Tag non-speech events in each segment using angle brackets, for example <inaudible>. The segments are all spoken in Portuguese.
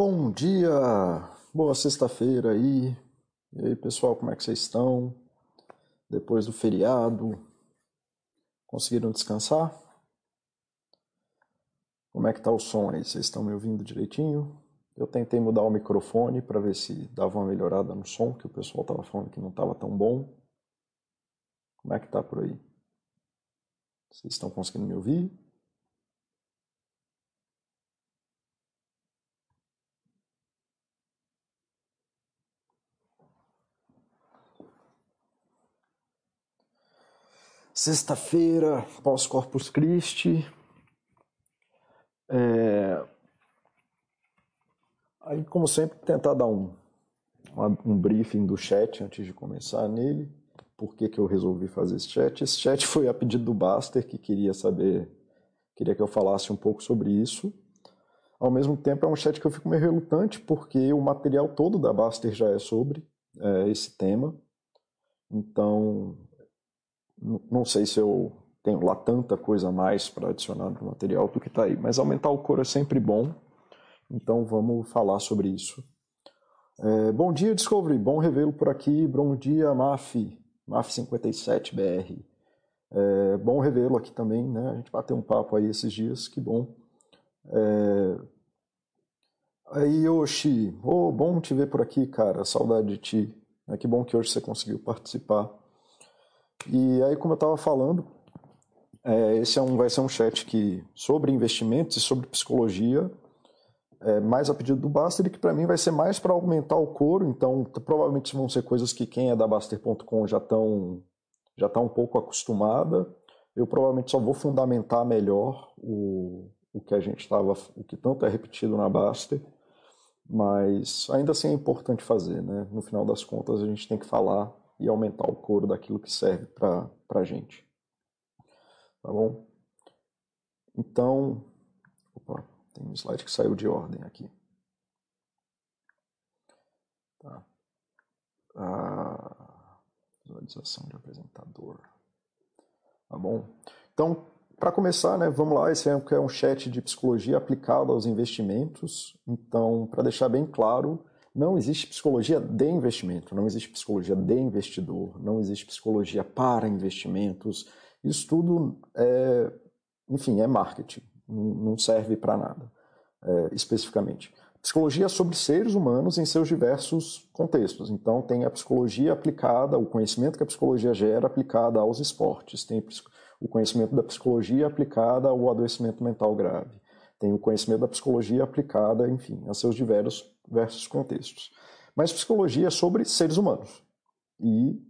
Bom dia, boa sexta-feira aí. E aí, pessoal, como é que vocês estão? Depois do feriado, conseguiram descansar? Como é que tá o som aí? Vocês estão me ouvindo direitinho? Eu tentei mudar o microfone para ver se dava uma melhorada no som, que o pessoal tava falando que não tava tão bom. Como é que tá por aí? Vocês estão conseguindo me ouvir? Sexta-feira, pós-Corpus Christi. É... Aí, como sempre, tentar dar um, um briefing do chat antes de começar nele. Por que, que eu resolvi fazer esse chat? Esse chat foi a pedido do Baster, que queria saber, queria que eu falasse um pouco sobre isso. Ao mesmo tempo, é um chat que eu fico meio relutante, porque o material todo da Baster já é sobre é, esse tema. Então, não sei se eu tenho lá tanta coisa a mais para adicionar no material do que está aí, mas aumentar o coro é sempre bom, então vamos falar sobre isso. É, bom dia, Discovery, bom revê-lo por aqui, bom dia, MAF, MAF57BR. É, bom revê-lo aqui também, né? A gente bateu um papo aí esses dias, que bom. É... Aí, Yoshi, oh, bom te ver por aqui, cara, saudade de ti. É, que bom que hoje você conseguiu participar. E aí, como eu estava falando, é, esse é um, vai ser um chat que, sobre investimentos e sobre psicologia, é, mais a pedido do Baster, e que para mim vai ser mais para aumentar o coro, então provavelmente vão ser coisas que quem é da Baster.com já estão já tá um pouco acostumada. Eu provavelmente só vou fundamentar melhor o, o que a gente estava, o que tanto é repetido na Baster, mas ainda assim é importante fazer, né? No final das contas a gente tem que falar e aumentar o coro daquilo que serve para a gente. Tá bom? Então, opa, tem um slide que saiu de ordem aqui. Tá. A visualização de apresentador. Tá bom? Então, para começar, né, vamos lá, esse é um chat de psicologia aplicado aos investimentos. Então, para deixar bem claro, não existe psicologia de investimento, não existe psicologia de investidor, não existe psicologia para investimentos. Isso tudo é, enfim, é marketing, não serve para nada, é, especificamente. Psicologia é sobre seres humanos em seus diversos contextos. Então, tem a psicologia aplicada, o conhecimento que a psicologia gera aplicada aos esportes, tem o conhecimento da psicologia aplicada ao adoecimento mental grave, tem o conhecimento da psicologia aplicada, enfim, a seus diversos, diversos contextos. Mas psicologia é sobre seres humanos. E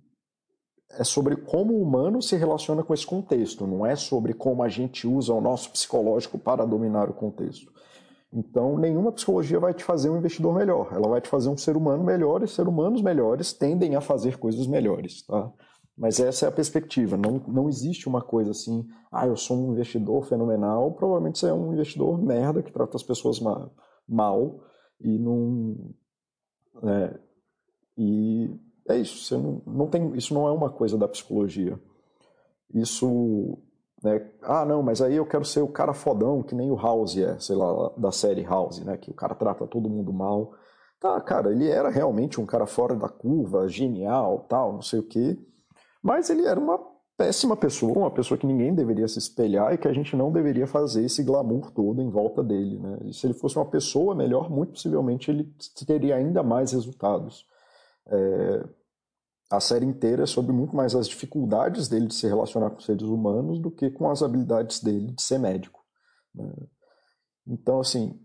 é sobre como o humano se relaciona com esse contexto, não é sobre como a gente usa o nosso psicológico para dominar o contexto. Então, nenhuma psicologia vai te fazer um investidor melhor, ela vai te fazer um ser humano melhor, e seres humanos melhores tendem a fazer coisas melhores, tá? Mas essa é a perspectiva. Não, não existe uma coisa assim, ah, eu sou um investidor fenomenal. Provavelmente você é um investidor merda que trata as pessoas mal, mal e não. É, e é isso. Você não, não tem, isso não é uma coisa da psicologia. Isso. Né, ah, não, mas aí eu quero ser o cara fodão, que nem o House é, sei lá, da série House, né? Que o cara trata todo mundo mal. Tá, cara, ele era realmente um cara fora da curva, genial, tal, não sei o quê. Mas ele era uma péssima pessoa, uma pessoa que ninguém deveria se espelhar e que a gente não deveria fazer esse glamour todo em volta dele. Né? E se ele fosse uma pessoa melhor, muito possivelmente ele teria ainda mais resultados. É... A série inteira é sobre muito mais as dificuldades dele de se relacionar com seres humanos do que com as habilidades dele de ser médico. Né? Então, assim,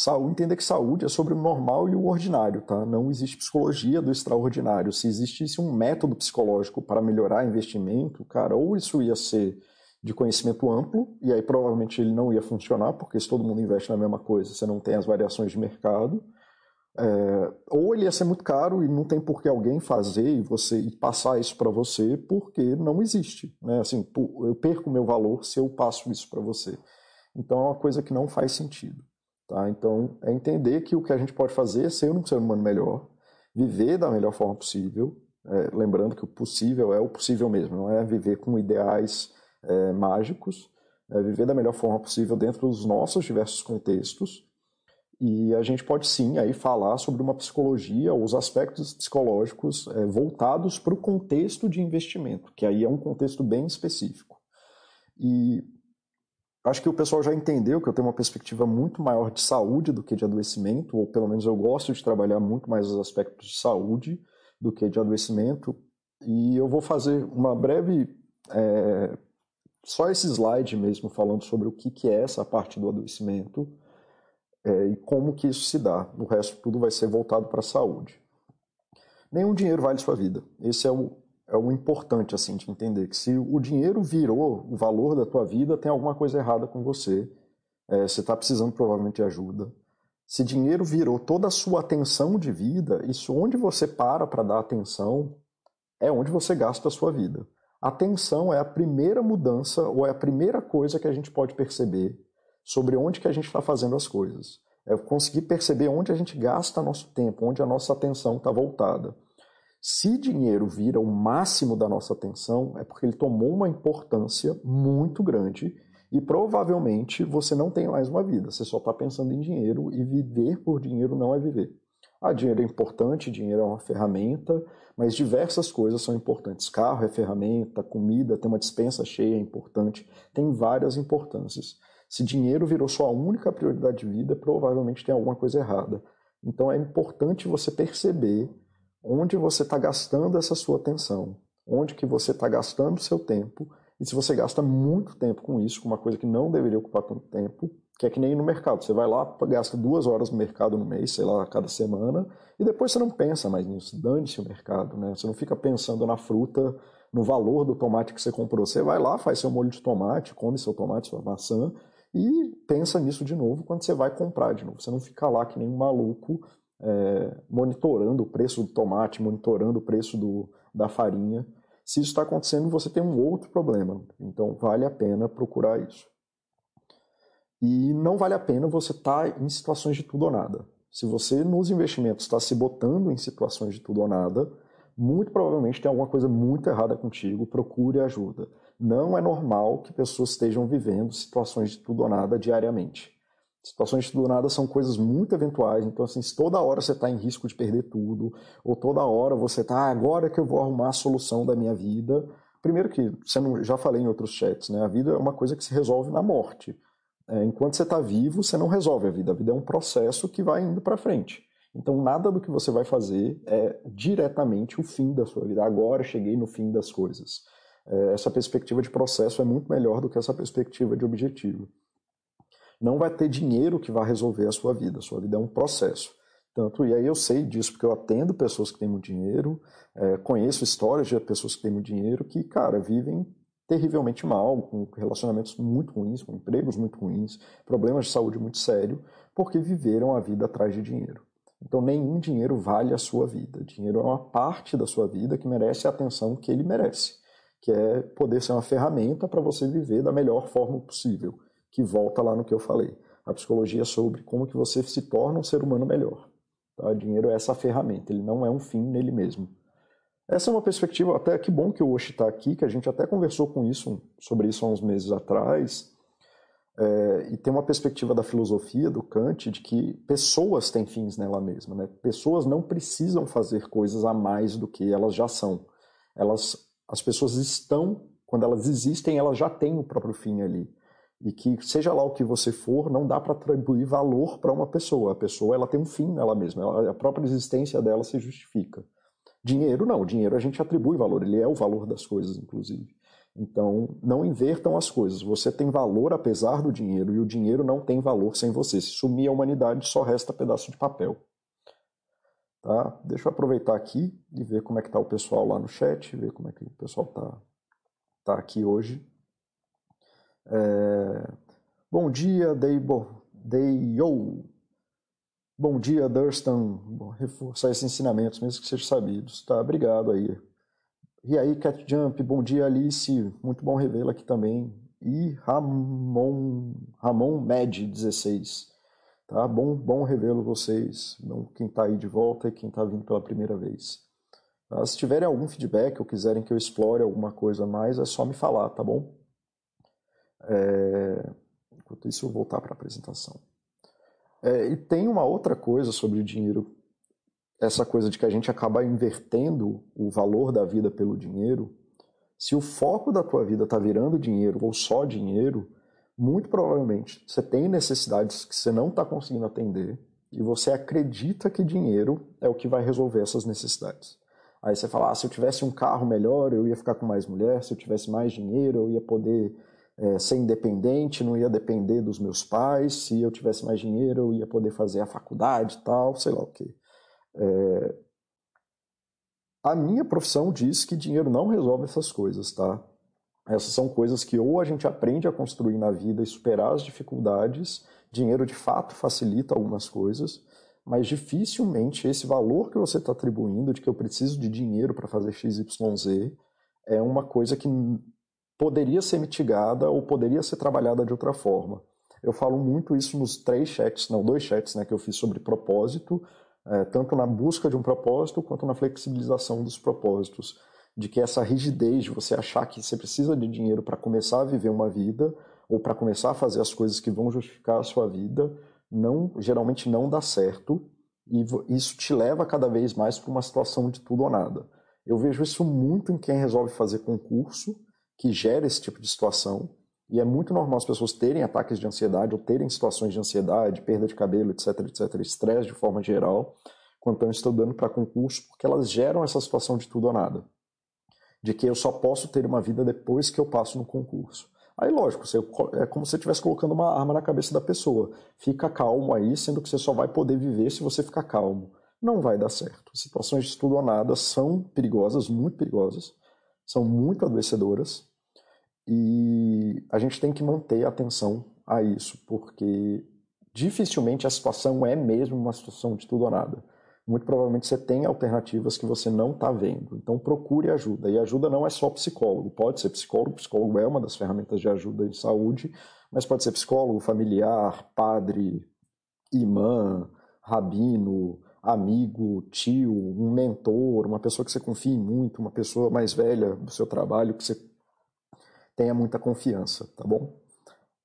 Saúde, entender que saúde é sobre o normal e o ordinário, tá? Não existe psicologia do extraordinário. Se existisse um método psicológico para melhorar investimento, cara, ou isso ia ser de conhecimento amplo, e aí provavelmente ele não ia funcionar, porque se todo mundo investe na mesma coisa, você não tem as variações de mercado. É, ou ele ia ser muito caro e não tem por que alguém fazer e você e passar isso para você, porque não existe. Né? Assim, eu perco meu valor se eu passo isso para você. Então é uma coisa que não faz sentido. Tá? Então, é entender que o que a gente pode fazer é ser um ser humano melhor, viver da melhor forma possível, é, lembrando que o possível é o possível mesmo, não é viver com ideais é, mágicos, é viver da melhor forma possível dentro dos nossos diversos contextos E a gente pode sim aí falar sobre uma psicologia, os aspectos psicológicos é, voltados para o contexto de investimento, que aí é um contexto bem específico. E acho que o pessoal já entendeu que eu tenho uma perspectiva muito maior de saúde do que de adoecimento, ou pelo menos eu gosto de trabalhar muito mais os aspectos de saúde do que de adoecimento. E eu vou fazer uma breve. É, só esse slide mesmo falando sobre o que, que é essa parte do adoecimento é, e como que isso se dá. O resto tudo vai ser voltado para a saúde. Nenhum dinheiro vale sua vida. Esse é o, é o importante assim de entender que se o dinheiro virou o valor da tua vida, tem alguma coisa errada com você. É, você está precisando provavelmente de ajuda. Se dinheiro virou toda a sua atenção de vida, isso onde você para para dar atenção é onde você gasta a sua vida. Atenção é a primeira mudança ou é a primeira coisa que a gente pode perceber sobre onde que a gente está fazendo as coisas. É conseguir perceber onde a gente gasta nosso tempo, onde a nossa atenção está voltada. Se dinheiro vira o máximo da nossa atenção, é porque ele tomou uma importância muito grande e provavelmente você não tem mais uma vida. Você só está pensando em dinheiro e viver por dinheiro não é viver. Ah, dinheiro é importante, dinheiro é uma ferramenta, mas diversas coisas são importantes. Carro é ferramenta, comida, ter uma dispensa cheia é importante, tem várias importâncias. Se dinheiro virou sua única prioridade de vida, provavelmente tem alguma coisa errada. Então é importante você perceber onde você está gastando essa sua atenção, onde que você está gastando seu tempo, e se você gasta muito tempo com isso, com uma coisa que não deveria ocupar tanto tempo, que é que nem no mercado. Você vai lá, gasta duas horas no mercado no mês, sei lá, cada semana, e depois você não pensa mais nisso. Dane-se o mercado, né? Você não fica pensando na fruta, no valor do tomate que você comprou. Você vai lá, faz seu molho de tomate, come seu tomate, sua maçã, e pensa nisso de novo quando você vai comprar de novo. Você não fica lá que nem um maluco é, monitorando o preço do tomate, monitorando o preço do, da farinha. Se isso está acontecendo, você tem um outro problema. Então, vale a pena procurar isso. E não vale a pena você estar tá em situações de tudo ou nada. Se você, nos investimentos, está se botando em situações de tudo ou nada, muito provavelmente tem alguma coisa muito errada contigo, procure ajuda. Não é normal que pessoas estejam vivendo situações de tudo ou nada diariamente. Situações ou nada são coisas muito eventuais, então assim, se toda hora você está em risco de perder tudo, ou toda hora você está, ah, agora que eu vou arrumar a solução da minha vida, primeiro que, não, já falei em outros chats, né, a vida é uma coisa que se resolve na morte. É, enquanto você está vivo, você não resolve a vida, a vida é um processo que vai indo para frente. Então, nada do que você vai fazer é diretamente o fim da sua vida. Agora cheguei no fim das coisas. É, essa perspectiva de processo é muito melhor do que essa perspectiva de objetivo. Não vai ter dinheiro que vai resolver a sua vida. A sua vida é um processo. Tanto, e aí eu sei disso porque eu atendo pessoas que têm muito dinheiro, é, conheço histórias de pessoas que têm muito dinheiro que, cara, vivem terrivelmente mal, com relacionamentos muito ruins, com empregos muito ruins, problemas de saúde muito sérios, porque viveram a vida atrás de dinheiro. Então, nenhum dinheiro vale a sua vida. Dinheiro é uma parte da sua vida que merece a atenção que ele merece que é poder ser uma ferramenta para você viver da melhor forma possível, que volta lá no que eu falei. A psicologia é sobre como que você se torna um ser humano melhor. Tá? Dinheiro é essa ferramenta, ele não é um fim nele mesmo. Essa é uma perspectiva, até que bom que o Oshi está aqui, que a gente até conversou com isso, sobre isso há uns meses atrás, é, e tem uma perspectiva da filosofia, do Kant, de que pessoas têm fins nela mesma. Né? Pessoas não precisam fazer coisas a mais do que elas já são. Elas as pessoas estão, quando elas existem, elas já têm o próprio fim ali. E que, seja lá o que você for, não dá para atribuir valor para uma pessoa. A pessoa ela tem um fim nela mesma, ela, a própria existência dela se justifica. Dinheiro não, dinheiro a gente atribui valor, ele é o valor das coisas, inclusive. Então, não invertam as coisas. Você tem valor apesar do dinheiro e o dinheiro não tem valor sem você. Se sumir a humanidade, só resta pedaço de papel. Tá? Deixa eu aproveitar aqui e ver como é que está o pessoal lá no chat, ver como é que o pessoal está tá aqui hoje. É... Bom dia, Deibo, Deio. Bom dia, Durston. Bom, reforçar esses ensinamentos, mesmo que sejam sabidos. Tá? Obrigado aí. E aí, Cat Jump, bom dia, Alice. Muito bom revê-la aqui também. E Ramon, Ramon Med 16. Tá? Bom, bom revê-lo vocês, bom, quem está aí de volta e quem está vindo pela primeira vez. Tá? Se tiverem algum feedback ou quiserem que eu explore alguma coisa mais, é só me falar, tá bom? É... Enquanto isso, eu vou voltar para a apresentação. É, e tem uma outra coisa sobre o dinheiro, essa coisa de que a gente acaba invertendo o valor da vida pelo dinheiro. Se o foco da tua vida está virando dinheiro ou só dinheiro, muito provavelmente você tem necessidades que você não está conseguindo atender e você acredita que dinheiro é o que vai resolver essas necessidades. Aí você fala, ah, se eu tivesse um carro melhor, eu ia ficar com mais mulher, se eu tivesse mais dinheiro, eu ia poder é, ser independente, não ia depender dos meus pais, se eu tivesse mais dinheiro, eu ia poder fazer a faculdade tal, sei lá o quê. É... A minha profissão diz que dinheiro não resolve essas coisas, tá? Essas são coisas que ou a gente aprende a construir na vida e superar as dificuldades, dinheiro de fato facilita algumas coisas, mas dificilmente esse valor que você está atribuindo de que eu preciso de dinheiro para fazer XYZ é uma coisa que poderia ser mitigada ou poderia ser trabalhada de outra forma. Eu falo muito isso nos três chats, não, dois chats né, que eu fiz sobre propósito, é, tanto na busca de um propósito quanto na flexibilização dos propósitos. De que essa rigidez de você achar que você precisa de dinheiro para começar a viver uma vida ou para começar a fazer as coisas que vão justificar a sua vida não geralmente não dá certo e isso te leva cada vez mais para uma situação de tudo ou nada. Eu vejo isso muito em quem resolve fazer concurso, que gera esse tipo de situação, e é muito normal as pessoas terem ataques de ansiedade ou terem situações de ansiedade, perda de cabelo, etc, etc, estresse de forma geral, quando estão estudando para concurso, porque elas geram essa situação de tudo ou nada. De que eu só posso ter uma vida depois que eu passo no concurso. Aí, lógico, você, é como se você estivesse colocando uma arma na cabeça da pessoa. Fica calmo aí, sendo que você só vai poder viver se você ficar calmo. Não vai dar certo. Situações de tudo ou nada são perigosas, muito perigosas, são muito adoecedoras, e a gente tem que manter atenção a isso, porque dificilmente a situação é mesmo uma situação de tudo ou nada muito provavelmente você tem alternativas que você não está vendo. Então procure ajuda. E ajuda não é só psicólogo. Pode ser psicólogo, psicólogo é uma das ferramentas de ajuda em saúde, mas pode ser psicólogo, familiar, padre, imã, rabino, amigo, tio, um mentor, uma pessoa que você confie muito, uma pessoa mais velha do seu trabalho que você tenha muita confiança, tá bom?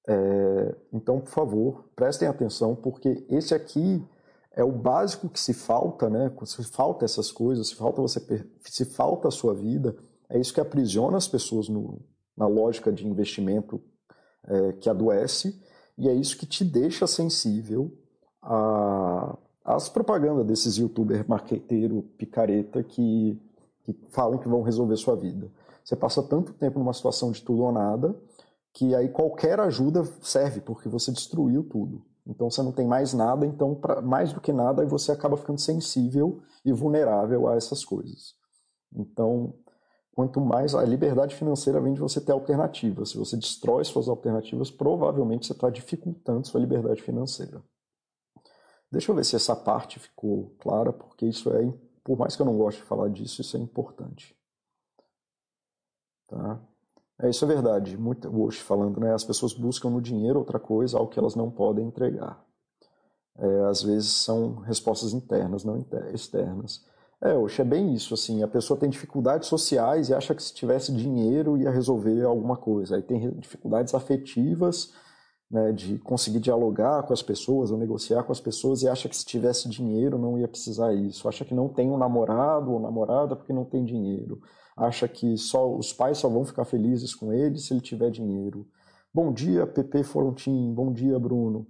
É, então, por favor, prestem atenção, porque esse aqui é o básico que se falta, né? Se falta essas coisas, se falta você, se falta a sua vida, é isso que aprisiona as pessoas no, na lógica de investimento é, que adoece e é isso que te deixa sensível a, às propagandas desses youtuber marqueteiro picareta que, que falam que vão resolver sua vida. Você passa tanto tempo numa situação de tudo ou nada que aí qualquer ajuda serve porque você destruiu tudo. Então você não tem mais nada, então pra, mais do que nada aí você acaba ficando sensível e vulnerável a essas coisas. Então, quanto mais a liberdade financeira vem de você ter alternativas. Se você destrói suas alternativas, provavelmente você está dificultando sua liberdade financeira. Deixa eu ver se essa parte ficou clara, porque isso é, por mais que eu não goste de falar disso, isso é importante. Tá? É, isso é verdade. Muito, Walsh falando, né? As pessoas buscam no dinheiro outra coisa, algo que elas não podem entregar. É, às vezes são respostas internas, não externas. É, Walsh, é bem isso, assim, a pessoa tem dificuldades sociais e acha que se tivesse dinheiro ia resolver alguma coisa. Aí tem dificuldades afetivas, né, de conseguir dialogar com as pessoas ou negociar com as pessoas e acha que se tivesse dinheiro não ia precisar isso. Acha que não tem um namorado ou namorada porque não tem dinheiro acha que só os pais só vão ficar felizes com ele se ele tiver dinheiro. Bom dia, Pepe Forontin, bom dia, Bruno.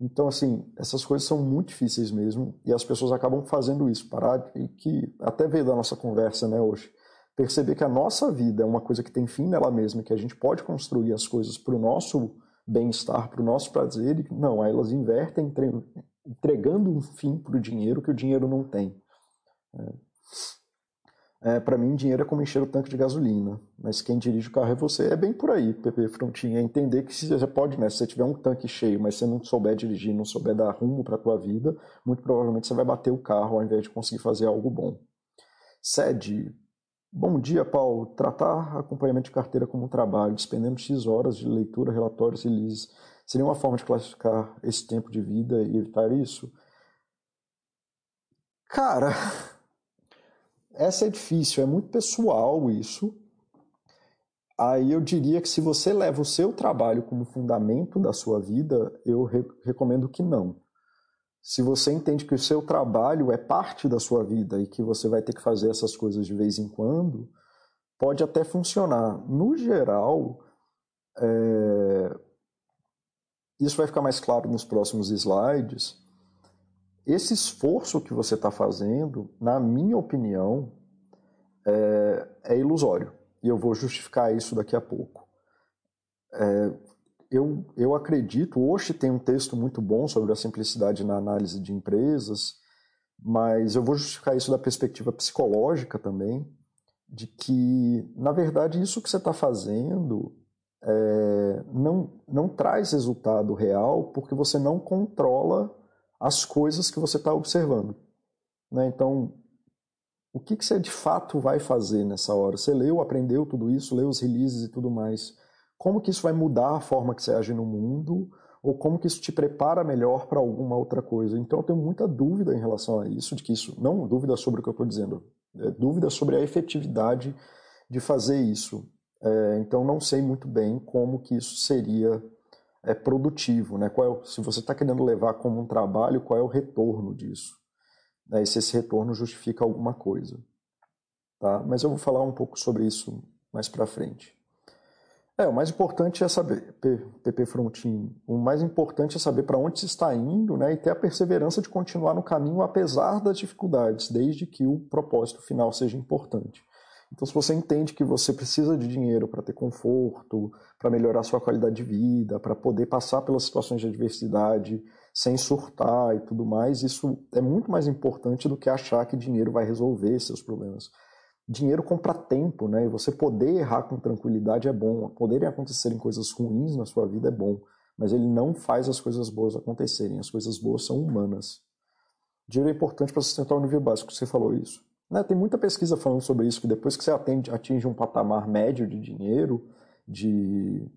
Então, assim, essas coisas são muito difíceis mesmo e as pessoas acabam fazendo isso. Parar e que até veio da nossa conversa, né, hoje. Perceber que a nossa vida é uma coisa que tem fim nela mesma, que a gente pode construir as coisas para o nosso bem-estar, para o nosso prazer, e não, elas invertem entregando um fim para o dinheiro que o dinheiro não tem. É. É, para mim, dinheiro é como encher o tanque de gasolina, mas quem dirige o carro é você. É bem por aí, PP Frontinha. É entender que se você pode, né? Se você tiver um tanque cheio, mas você não souber dirigir, não souber dar rumo para tua vida, muito provavelmente você vai bater o carro ao invés de conseguir fazer algo bom. Sede. Bom dia, Paulo. Tratar acompanhamento de carteira como um trabalho, despendendo X horas de leitura, relatórios e leases, seria uma forma de classificar esse tempo de vida e evitar isso? Cara. <laughs> Essa é difícil, é muito pessoal isso. Aí eu diria que se você leva o seu trabalho como fundamento da sua vida, eu re recomendo que não. se você entende que o seu trabalho é parte da sua vida e que você vai ter que fazer essas coisas de vez em quando, pode até funcionar. No geral, é... isso vai ficar mais claro nos próximos slides. Esse esforço que você está fazendo, na minha opinião, é, é, ilusório. E eu vou justificar isso daqui a pouco. É, eu, eu acredito, hoje tem um texto muito bom sobre a simplicidade na análise de empresas, mas eu vou justificar isso da perspectiva psicológica também, de que, na verdade, isso que você está fazendo é, não, não traz resultado real porque você não controla as coisas que você está observando. Né? Então, o que, que você de fato vai fazer nessa hora? Você leu, aprendeu tudo isso, leu os releases e tudo mais. Como que isso vai mudar a forma que você age no mundo? Ou como que isso te prepara melhor para alguma outra coisa? Então eu tenho muita dúvida em relação a isso, de que isso, não dúvida sobre o que eu estou dizendo, é dúvida sobre a efetividade de fazer isso. É, então não sei muito bem como que isso seria é, produtivo, né? Qual é, se você está querendo levar como um trabalho, qual é o retorno disso? Né? E se esse retorno justifica alguma coisa, tá? Mas eu vou falar um pouco sobre isso mais para frente. É, o mais importante é saber, PP Frontin, o mais importante é saber para onde se está indo né, e ter a perseverança de continuar no caminho apesar das dificuldades, desde que o propósito final seja importante. Então, se você entende que você precisa de dinheiro para ter conforto, para melhorar sua qualidade de vida, para poder passar pelas situações de adversidade sem surtar e tudo mais, isso é muito mais importante do que achar que dinheiro vai resolver seus problemas dinheiro compra tempo, né? E você poder errar com tranquilidade é bom. Poderem acontecerem coisas ruins na sua vida é bom, mas ele não faz as coisas boas acontecerem. As coisas boas são humanas. Dinheiro é importante para sustentar o nível básico, você falou isso. Né? Tem muita pesquisa falando sobre isso, que depois que você atende, atinge um patamar médio de dinheiro, de,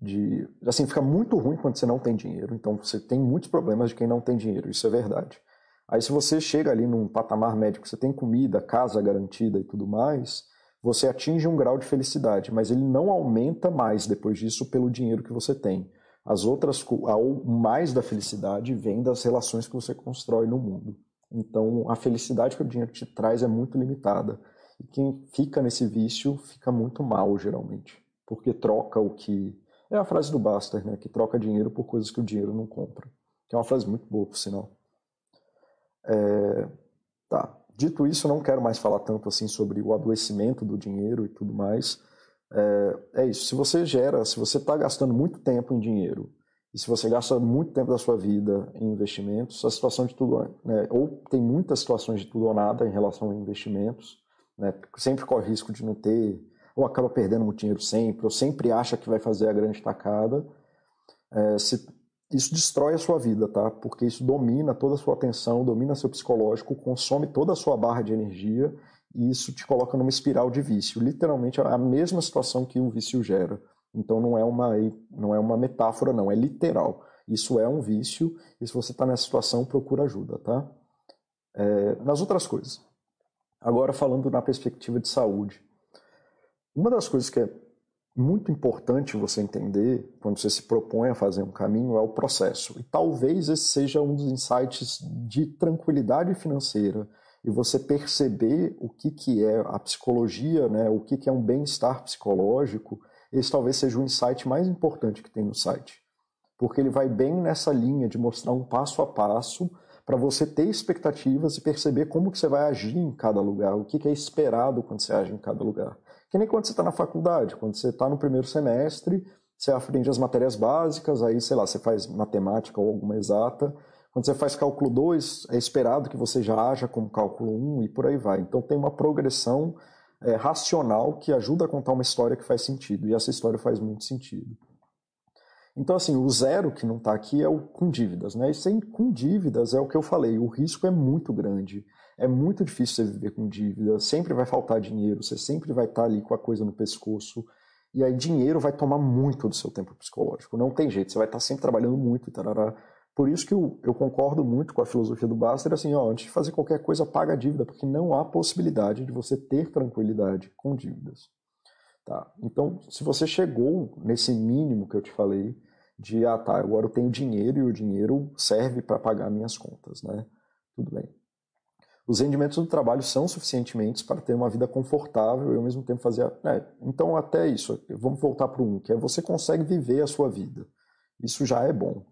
de. Assim, fica muito ruim quando você não tem dinheiro. Então você tem muitos problemas de quem não tem dinheiro, isso é verdade. Aí, se você chega ali num patamar médio, você tem comida, casa garantida e tudo mais, você atinge um grau de felicidade, mas ele não aumenta mais depois disso pelo dinheiro que você tem. As outras, o mais da felicidade vem das relações que você constrói no mundo. Então, a felicidade que o dinheiro te traz é muito limitada. E quem fica nesse vício fica muito mal, geralmente, porque troca o que. É a frase do Baster, né? Que troca dinheiro por coisas que o dinheiro não compra. Que é uma frase muito boa, por sinal. É, tá. Dito isso, não quero mais falar tanto assim sobre o adoecimento do dinheiro e tudo mais. É, é isso. Se você gera, se você está gastando muito tempo em dinheiro e se você gasta muito tempo da sua vida em investimentos, a situação de tudo, né, ou tem muitas situações de tudo ou nada em relação a investimentos, né, sempre corre risco de não ter, ou acaba perdendo muito dinheiro sempre, ou sempre acha que vai fazer a grande tacada. É, se isso destrói a sua vida, tá? Porque isso domina toda a sua atenção, domina seu psicológico, consome toda a sua barra de energia e isso te coloca numa espiral de vício. Literalmente é a mesma situação que o vício gera. Então não é uma, não é uma metáfora, não, é literal. Isso é um vício e se você está nessa situação, procura ajuda, tá? É, nas outras coisas. Agora falando na perspectiva de saúde. Uma das coisas que é muito importante você entender, quando você se propõe a fazer um caminho, é o processo. E talvez esse seja um dos insights de tranquilidade financeira e você perceber o que, que é a psicologia, né, o que, que é um bem-estar psicológico, esse talvez seja o insight mais importante que tem no site. Porque ele vai bem nessa linha de mostrar um passo a passo para você ter expectativas e perceber como que você vai agir em cada lugar, o que, que é esperado quando você age em cada lugar. Que nem quando você está na faculdade, quando você está no primeiro semestre, você aprende as matérias básicas, aí, sei lá, você faz matemática ou alguma exata. Quando você faz cálculo 2, é esperado que você já haja como cálculo 1 um, e por aí vai. Então tem uma progressão é, racional que ajuda a contar uma história que faz sentido, e essa história faz muito sentido. Então, assim, o zero que não está aqui é o com dívidas, né? E sem com dívidas é o que eu falei, o risco é muito grande. É muito difícil você viver com dívida, sempre vai faltar dinheiro, você sempre vai estar ali com a coisa no pescoço. E aí dinheiro vai tomar muito do seu tempo psicológico. Não tem jeito, você vai estar sempre trabalhando muito, tarará. Por isso que eu, eu concordo muito com a filosofia do Baster, assim, ó, antes de fazer qualquer coisa, paga a dívida, porque não há possibilidade de você ter tranquilidade com dívidas. Tá? Então, se você chegou nesse mínimo que eu te falei, de, ah tá, agora eu tenho dinheiro e o dinheiro serve para pagar minhas contas, né? Tudo bem. Os rendimentos do trabalho são suficientes para ter uma vida confortável e ao mesmo tempo fazer. É, então, até isso, vamos voltar para o um, que é você consegue viver a sua vida. Isso já é bom.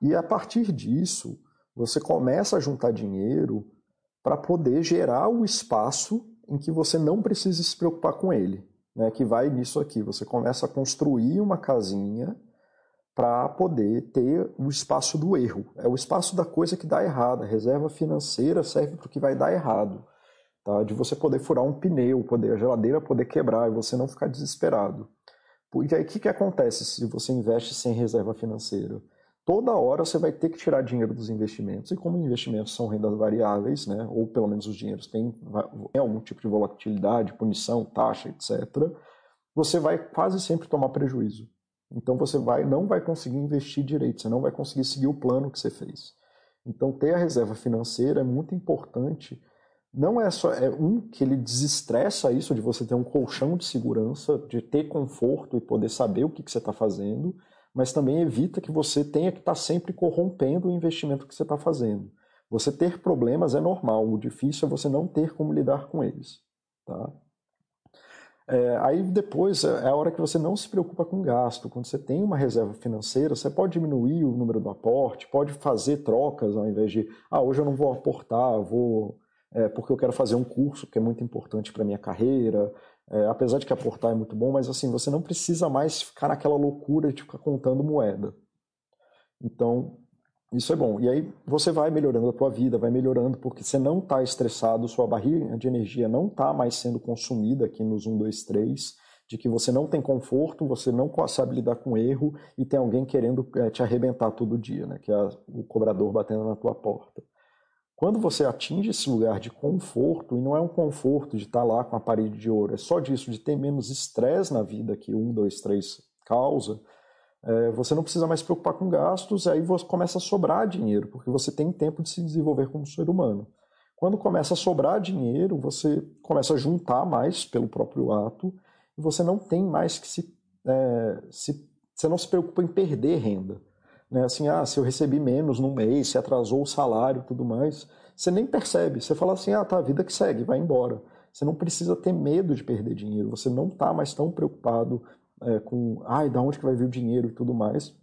E a partir disso, você começa a juntar dinheiro para poder gerar o espaço em que você não precisa se preocupar com ele. Né, que vai nisso aqui. Você começa a construir uma casinha para poder ter o espaço do erro. É o espaço da coisa que dá errado. A reserva financeira serve para o que vai dar errado. Tá? De você poder furar um pneu, poder a geladeira poder quebrar e você não ficar desesperado. E aí o que, que acontece se você investe sem reserva financeira? Toda hora você vai ter que tirar dinheiro dos investimentos, e como investimentos são rendas variáveis, né, ou pelo menos os dinheiros têm, têm algum tipo de volatilidade, punição, taxa, etc., você vai quase sempre tomar prejuízo. Então você vai, não vai conseguir investir direito, você não vai conseguir seguir o plano que você fez. Então ter a reserva financeira é muito importante. Não é só é um que ele desestressa isso de você ter um colchão de segurança, de ter conforto e poder saber o que, que você está fazendo, mas também evita que você tenha que estar tá sempre corrompendo o investimento que você está fazendo. Você ter problemas é normal, o difícil é você não ter como lidar com eles. Tá? É, aí depois é, é a hora que você não se preocupa com gasto. Quando você tem uma reserva financeira, você pode diminuir o número do aporte, pode fazer trocas ao invés de, ah, hoje eu não vou aportar, vou é, porque eu quero fazer um curso que é muito importante para minha carreira. É, apesar de que aportar é muito bom, mas assim você não precisa mais ficar naquela loucura de ficar contando moeda. Então isso é bom. E aí você vai melhorando a tua vida, vai melhorando, porque você não está estressado, sua barriga de energia não está mais sendo consumida aqui nos 1, 2, 3, de que você não tem conforto, você não sabe lidar com erro e tem alguém querendo é, te arrebentar todo dia, né? que é o cobrador batendo na tua porta. Quando você atinge esse lugar de conforto, e não é um conforto de estar tá lá com a parede de ouro, é só disso, de ter menos estresse na vida que 1, 2, 3 causa, é, você não precisa mais se preocupar com gastos, aí você começa a sobrar dinheiro, porque você tem tempo de se desenvolver como ser humano. Quando começa a sobrar dinheiro, você começa a juntar mais pelo próprio ato, e você não tem mais que se, é, se você não se preocupa em perder renda. Né? Assim, ah, se eu recebi menos no mês, se atrasou o salário tudo mais, você nem percebe. Você fala assim, ah, tá, a vida que segue, vai embora. Você não precisa ter medo de perder dinheiro, você não está mais tão preocupado é, com, ai, da onde que vai vir o dinheiro e tudo mais,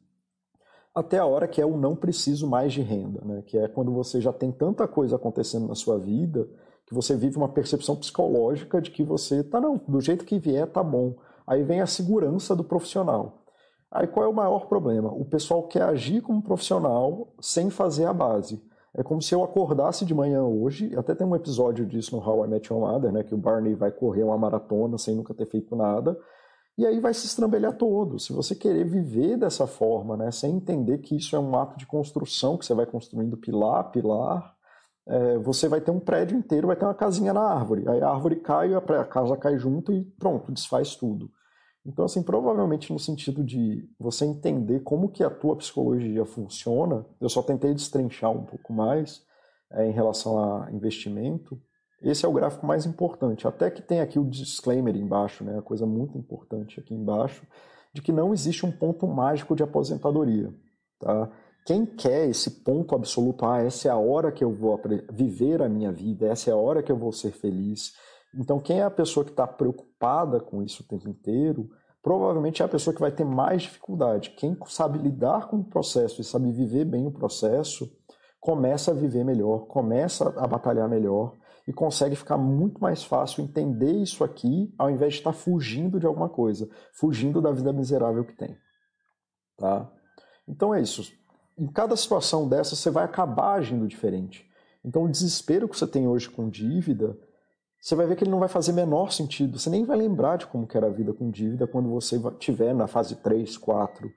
até a hora que é o não preciso mais de renda, né? que é quando você já tem tanta coisa acontecendo na sua vida que você vive uma percepção psicológica de que você tá não, do jeito que vier tá bom. Aí vem a segurança do profissional. Aí qual é o maior problema? O pessoal quer agir como profissional sem fazer a base. É como se eu acordasse de manhã hoje, até tem um episódio disso no How I Met Your Mother, né, que o Barney vai correr uma maratona sem nunca ter feito nada, e aí vai se estrambelhar todo. Se você querer viver dessa forma, né, sem entender que isso é um ato de construção, que você vai construindo pilar a pilar, é, você vai ter um prédio inteiro, vai ter uma casinha na árvore. Aí a árvore cai, a casa cai junto e pronto, desfaz tudo. Então, assim, provavelmente no sentido de você entender como que a tua psicologia funciona, eu só tentei destrinchar um pouco mais é, em relação a investimento, esse é o gráfico mais importante, até que tem aqui o disclaimer embaixo, né, a coisa muito importante aqui embaixo, de que não existe um ponto mágico de aposentadoria. Tá? Quem quer esse ponto absoluto, ah, essa é a hora que eu vou viver a minha vida, essa é a hora que eu vou ser feliz. Então, quem é a pessoa que está preocupada com isso o tempo inteiro, provavelmente é a pessoa que vai ter mais dificuldade. Quem sabe lidar com o processo e sabe viver bem o processo, começa a viver melhor, começa a batalhar melhor e consegue ficar muito mais fácil entender isso aqui ao invés de estar fugindo de alguma coisa, fugindo da vida miserável que tem. Tá? Então é isso. Em cada situação dessa, você vai acabar agindo diferente. Então o desespero que você tem hoje com dívida, você vai ver que ele não vai fazer menor sentido. Você nem vai lembrar de como era a vida com dívida quando você estiver na fase 3, 4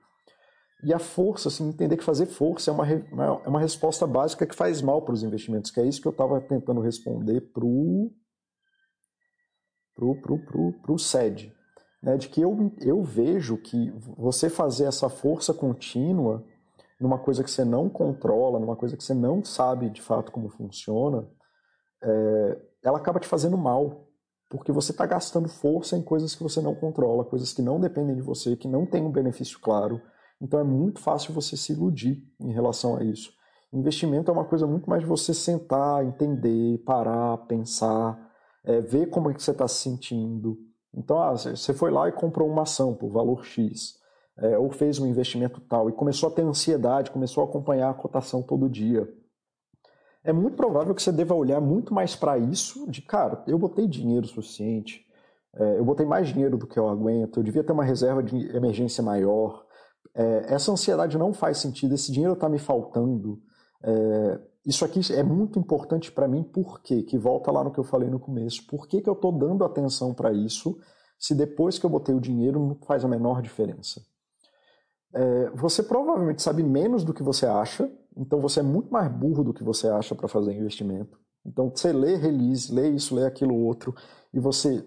e a força, assim, entender que fazer força é uma, é uma resposta básica que faz mal para os investimentos, que é isso que eu estava tentando responder para o pro, pro, pro, pro SED. Né? De que eu, eu vejo que você fazer essa força contínua numa coisa que você não controla, numa coisa que você não sabe de fato como funciona, é, ela acaba te fazendo mal. Porque você está gastando força em coisas que você não controla, coisas que não dependem de você, que não têm um benefício claro Então é muito fácil você se iludir em relação a isso. Investimento é uma coisa muito mais de você sentar, entender, parar, pensar, é, ver como é que você está se sentindo. Então, ah, você foi lá e comprou uma ação por valor X, é, ou fez um investimento tal, e começou a ter ansiedade, começou a acompanhar a cotação todo dia. É muito provável que você deva olhar muito mais para isso, de cara, eu botei dinheiro suficiente, é, eu botei mais dinheiro do que eu aguento, eu devia ter uma reserva de emergência maior. É, essa ansiedade não faz sentido, esse dinheiro está me faltando. É, isso aqui é muito importante para mim, por quê? Que volta lá no que eu falei no começo. Por que, que eu estou dando atenção para isso se depois que eu botei o dinheiro não faz a menor diferença? É, você provavelmente sabe menos do que você acha, então você é muito mais burro do que você acha para fazer investimento. Então você lê release, lê isso, lê aquilo outro, e você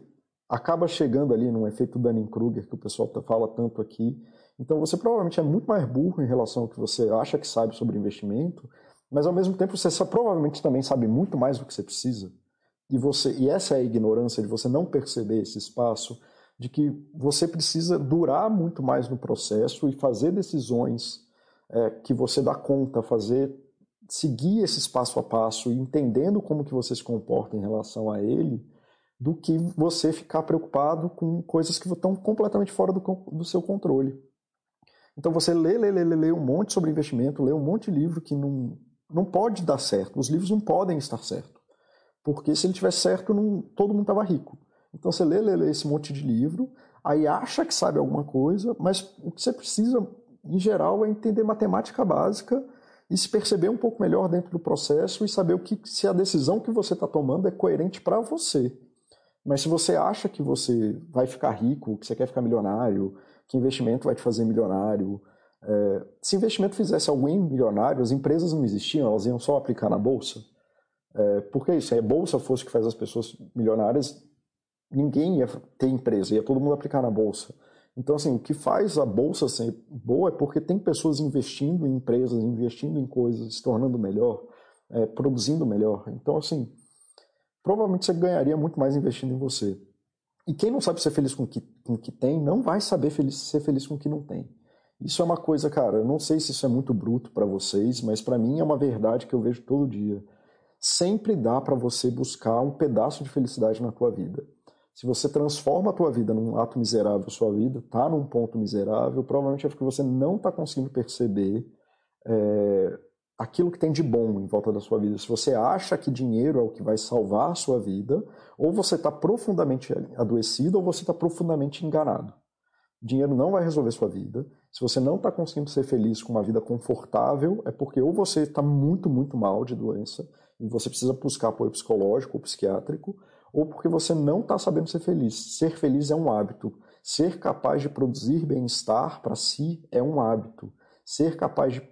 acaba chegando ali num efeito Dunning-Kruger que o pessoal tá, fala tanto aqui. Então você provavelmente é muito mais burro em relação ao que você acha que sabe sobre investimento, mas ao mesmo tempo você provavelmente também sabe muito mais do que você precisa. E você e essa é a ignorância de você não perceber esse espaço de que você precisa durar muito mais no processo e fazer decisões é, que você dá conta, fazer seguir esse passo a passo entendendo como que você se comporta em relação a ele, do que você ficar preocupado com coisas que estão completamente fora do, do seu controle. Então você lê, lê, lê, lê um monte sobre investimento, lê um monte de livro que não, não pode dar certo. Os livros não podem estar certo. Porque se ele tivesse certo, não, todo mundo estava rico. Então você lê, lê, lê esse monte de livro, aí acha que sabe alguma coisa, mas o que você precisa, em geral, é entender matemática básica e se perceber um pouco melhor dentro do processo e saber o que se a decisão que você está tomando é coerente para você. Mas se você acha que você vai ficar rico, que você quer ficar milionário, que investimento vai te fazer milionário, é, se investimento fizesse alguém milionário, as empresas não existiam, elas iam só aplicar na bolsa. É, porque se a bolsa fosse que faz as pessoas milionárias, ninguém ia ter empresa, ia todo mundo aplicar na bolsa. Então, assim, o que faz a bolsa ser boa é porque tem pessoas investindo em empresas, investindo em coisas, se tornando melhor, é, produzindo melhor. Então, assim, provavelmente você ganharia muito mais investindo em você. E quem não sabe ser feliz com o que, com o que tem, não vai saber feliz, ser feliz com o que não tem. Isso é uma coisa, cara, eu não sei se isso é muito bruto para vocês, mas para mim é uma verdade que eu vejo todo dia. Sempre dá para você buscar um pedaço de felicidade na tua vida. Se você transforma a tua vida num ato miserável, sua vida está num ponto miserável, provavelmente é porque você não está conseguindo perceber é, aquilo que tem de bom em volta da sua vida. Se você acha que dinheiro é o que vai salvar a sua vida, ou você está profundamente adoecido ou você está profundamente enganado. Dinheiro não vai resolver sua vida. Se você não está conseguindo ser feliz com uma vida confortável, é porque ou você está muito, muito mal de doença e você precisa buscar apoio psicológico ou psiquiátrico, ou porque você não está sabendo ser feliz. Ser feliz é um hábito. Ser capaz de produzir bem-estar para si é um hábito. Ser capaz de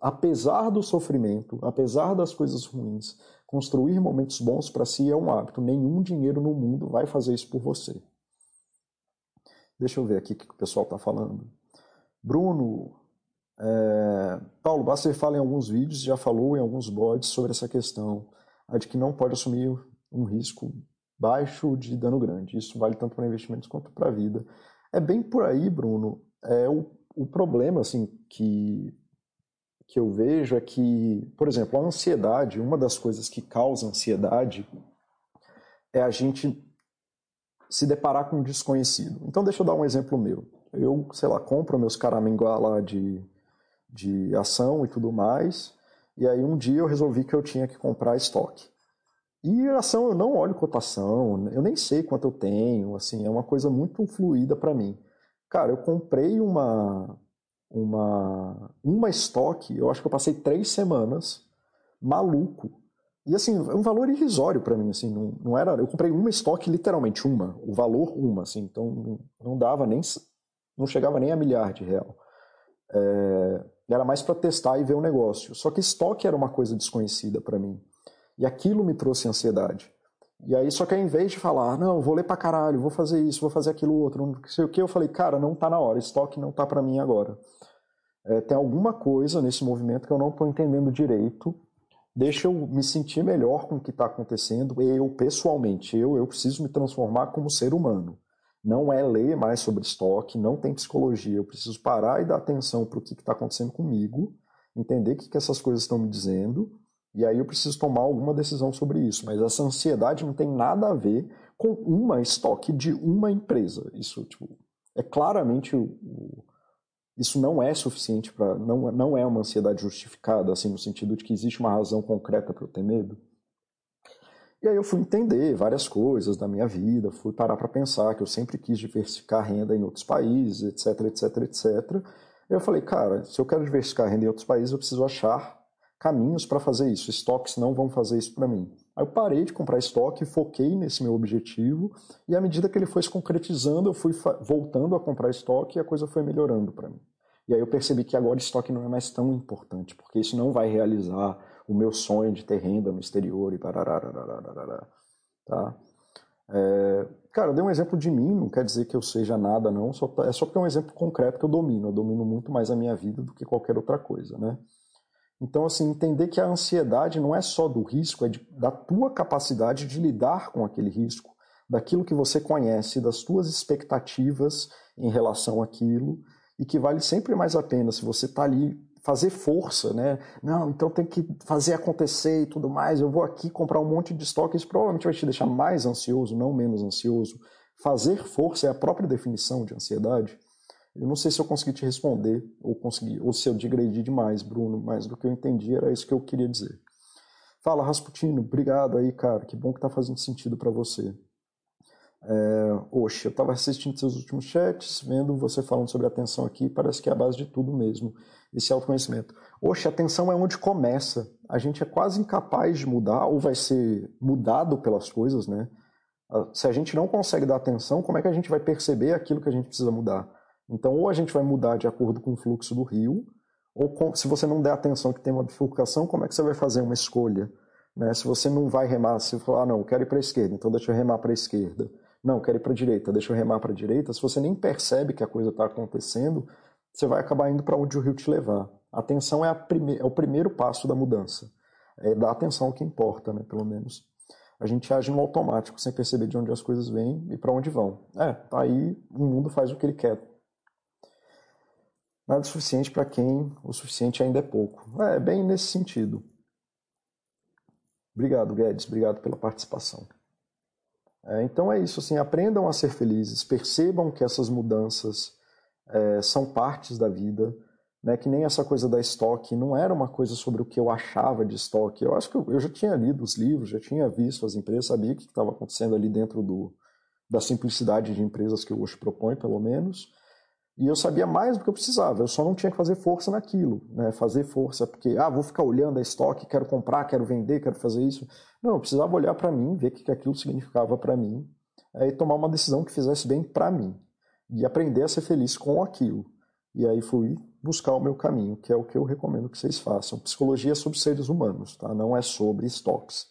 apesar do sofrimento, apesar das coisas ruins, construir momentos bons para si é um hábito. Nenhum dinheiro no mundo vai fazer isso por você. Deixa eu ver aqui o que o pessoal está falando. Bruno, é... Paulo Basser fala em alguns vídeos, já falou em alguns blogs sobre essa questão, a de que não pode assumir um risco baixo de dano grande. Isso vale tanto para investimentos quanto para a vida. É bem por aí, Bruno. É o, o problema assim que que eu vejo é que, por exemplo, a ansiedade, uma das coisas que causa ansiedade é a gente se deparar com um desconhecido. Então, deixa eu dar um exemplo meu. Eu, sei lá, compro meus caraminguá lá de, de ação e tudo mais, e aí um dia eu resolvi que eu tinha que comprar estoque. E ação eu não olho cotação, eu nem sei quanto eu tenho, assim, é uma coisa muito fluida para mim. Cara, eu comprei uma, uma, uma estoque, eu acho que eu passei três semanas maluco. E assim, é um valor irrisório para mim, assim, não, não era, eu comprei uma estoque literalmente uma, o valor uma, assim, então não, não dava nem, não chegava nem a milhar de real. É, era mais para testar e ver o negócio. Só que estoque era uma coisa desconhecida para mim. E aquilo me trouxe ansiedade. E aí, só que ao invés de falar, não, vou ler pra caralho, vou fazer isso, vou fazer aquilo outro, não sei o que, eu falei, cara, não tá na hora, estoque não tá para mim agora. É, tem alguma coisa nesse movimento que eu não estou entendendo direito. Deixa eu me sentir melhor com o que está acontecendo. Eu, pessoalmente, eu, eu preciso me transformar como ser humano. não é ler mais sobre estoque, não tem psicologia. Eu preciso parar e dar atenção para o que está acontecendo comigo, entender o que, que essas coisas estão me dizendo, e aí eu preciso tomar alguma decisão sobre isso. Mas essa ansiedade não tem nada a ver com uma estoque de uma empresa. Isso tipo, é claramente o, o isso não é suficiente para não, não é uma ansiedade justificada assim no sentido de que existe uma razão concreta para eu ter medo. E aí eu fui entender várias coisas da minha vida, fui parar para pensar que eu sempre quis diversificar renda em outros países, etc, etc, etc. Eu falei, cara, se eu quero diversificar renda em outros países, eu preciso achar caminhos para fazer isso. Estoques não vão fazer isso para mim. Aí eu parei de comprar estoque, foquei nesse meu objetivo, e à medida que ele foi se concretizando, eu fui voltando a comprar estoque e a coisa foi melhorando para mim. E aí eu percebi que agora estoque não é mais tão importante, porque isso não vai realizar o meu sonho de ter renda no exterior e parará, tá? É, cara, eu dei um exemplo de mim, não quer dizer que eu seja nada, não, só, é só porque é um exemplo concreto que eu domino. Eu domino muito mais a minha vida do que qualquer outra coisa, né? Então, assim, entender que a ansiedade não é só do risco, é de, da tua capacidade de lidar com aquele risco, daquilo que você conhece, das tuas expectativas em relação àquilo, e que vale sempre mais a pena se você está ali fazer força, né? Não, então tem que fazer acontecer e tudo mais. Eu vou aqui comprar um monte de estoque, isso provavelmente vai te deixar mais ansioso, não menos ansioso. Fazer força é a própria definição de ansiedade. Eu não sei se eu consegui te responder ou consegui, ou se eu digredi demais, Bruno, mas do que eu entendi era isso que eu queria dizer. Fala, Rasputino, obrigado aí, cara. Que bom que tá fazendo sentido para você. É, Oxe, eu estava assistindo seus últimos chats, vendo você falando sobre atenção aqui, parece que é a base de tudo mesmo, esse autoconhecimento. Oxe, atenção é onde começa. A gente é quase incapaz de mudar, ou vai ser mudado pelas coisas, né? Se a gente não consegue dar atenção, como é que a gente vai perceber aquilo que a gente precisa mudar? Então, ou a gente vai mudar de acordo com o fluxo do rio, ou com, se você não der atenção que tem uma bifurcação, como é que você vai fazer uma escolha? Né? Se você não vai remar, se você falar, ah, não, eu quero ir para a esquerda, então deixa eu remar para a esquerda não, quero ir para a direita, deixa eu remar para a direita. Se você nem percebe que a coisa está acontecendo, você vai acabar indo para onde o rio te levar. A atenção é, a prime é o primeiro passo da mudança. É dar atenção ao que importa, né, pelo menos. A gente age no automático, sem perceber de onde as coisas vêm e para onde vão. É, tá aí o mundo faz o que ele quer. Nada suficiente para quem o suficiente ainda é pouco. É, bem nesse sentido. Obrigado, Guedes. Obrigado pela participação. É, então é isso, assim, aprendam a ser felizes, percebam que essas mudanças é, são partes da vida, né, que nem essa coisa da estoque não era uma coisa sobre o que eu achava de estoque. Eu acho que eu, eu já tinha lido os livros, já tinha visto as empresas, sabia o que estava acontecendo ali dentro do, da simplicidade de empresas que o Osho propõe, pelo menos. E eu sabia mais do que eu precisava, eu só não tinha que fazer força naquilo, né? fazer força, porque, ah, vou ficar olhando a estoque, quero comprar, quero vender, quero fazer isso. Não, eu precisava olhar para mim, ver o que aquilo significava para mim, é, e tomar uma decisão que fizesse bem para mim, e aprender a ser feliz com aquilo. E aí fui buscar o meu caminho, que é o que eu recomendo que vocês façam. Psicologia é sobre seres humanos, tá? não é sobre estoques.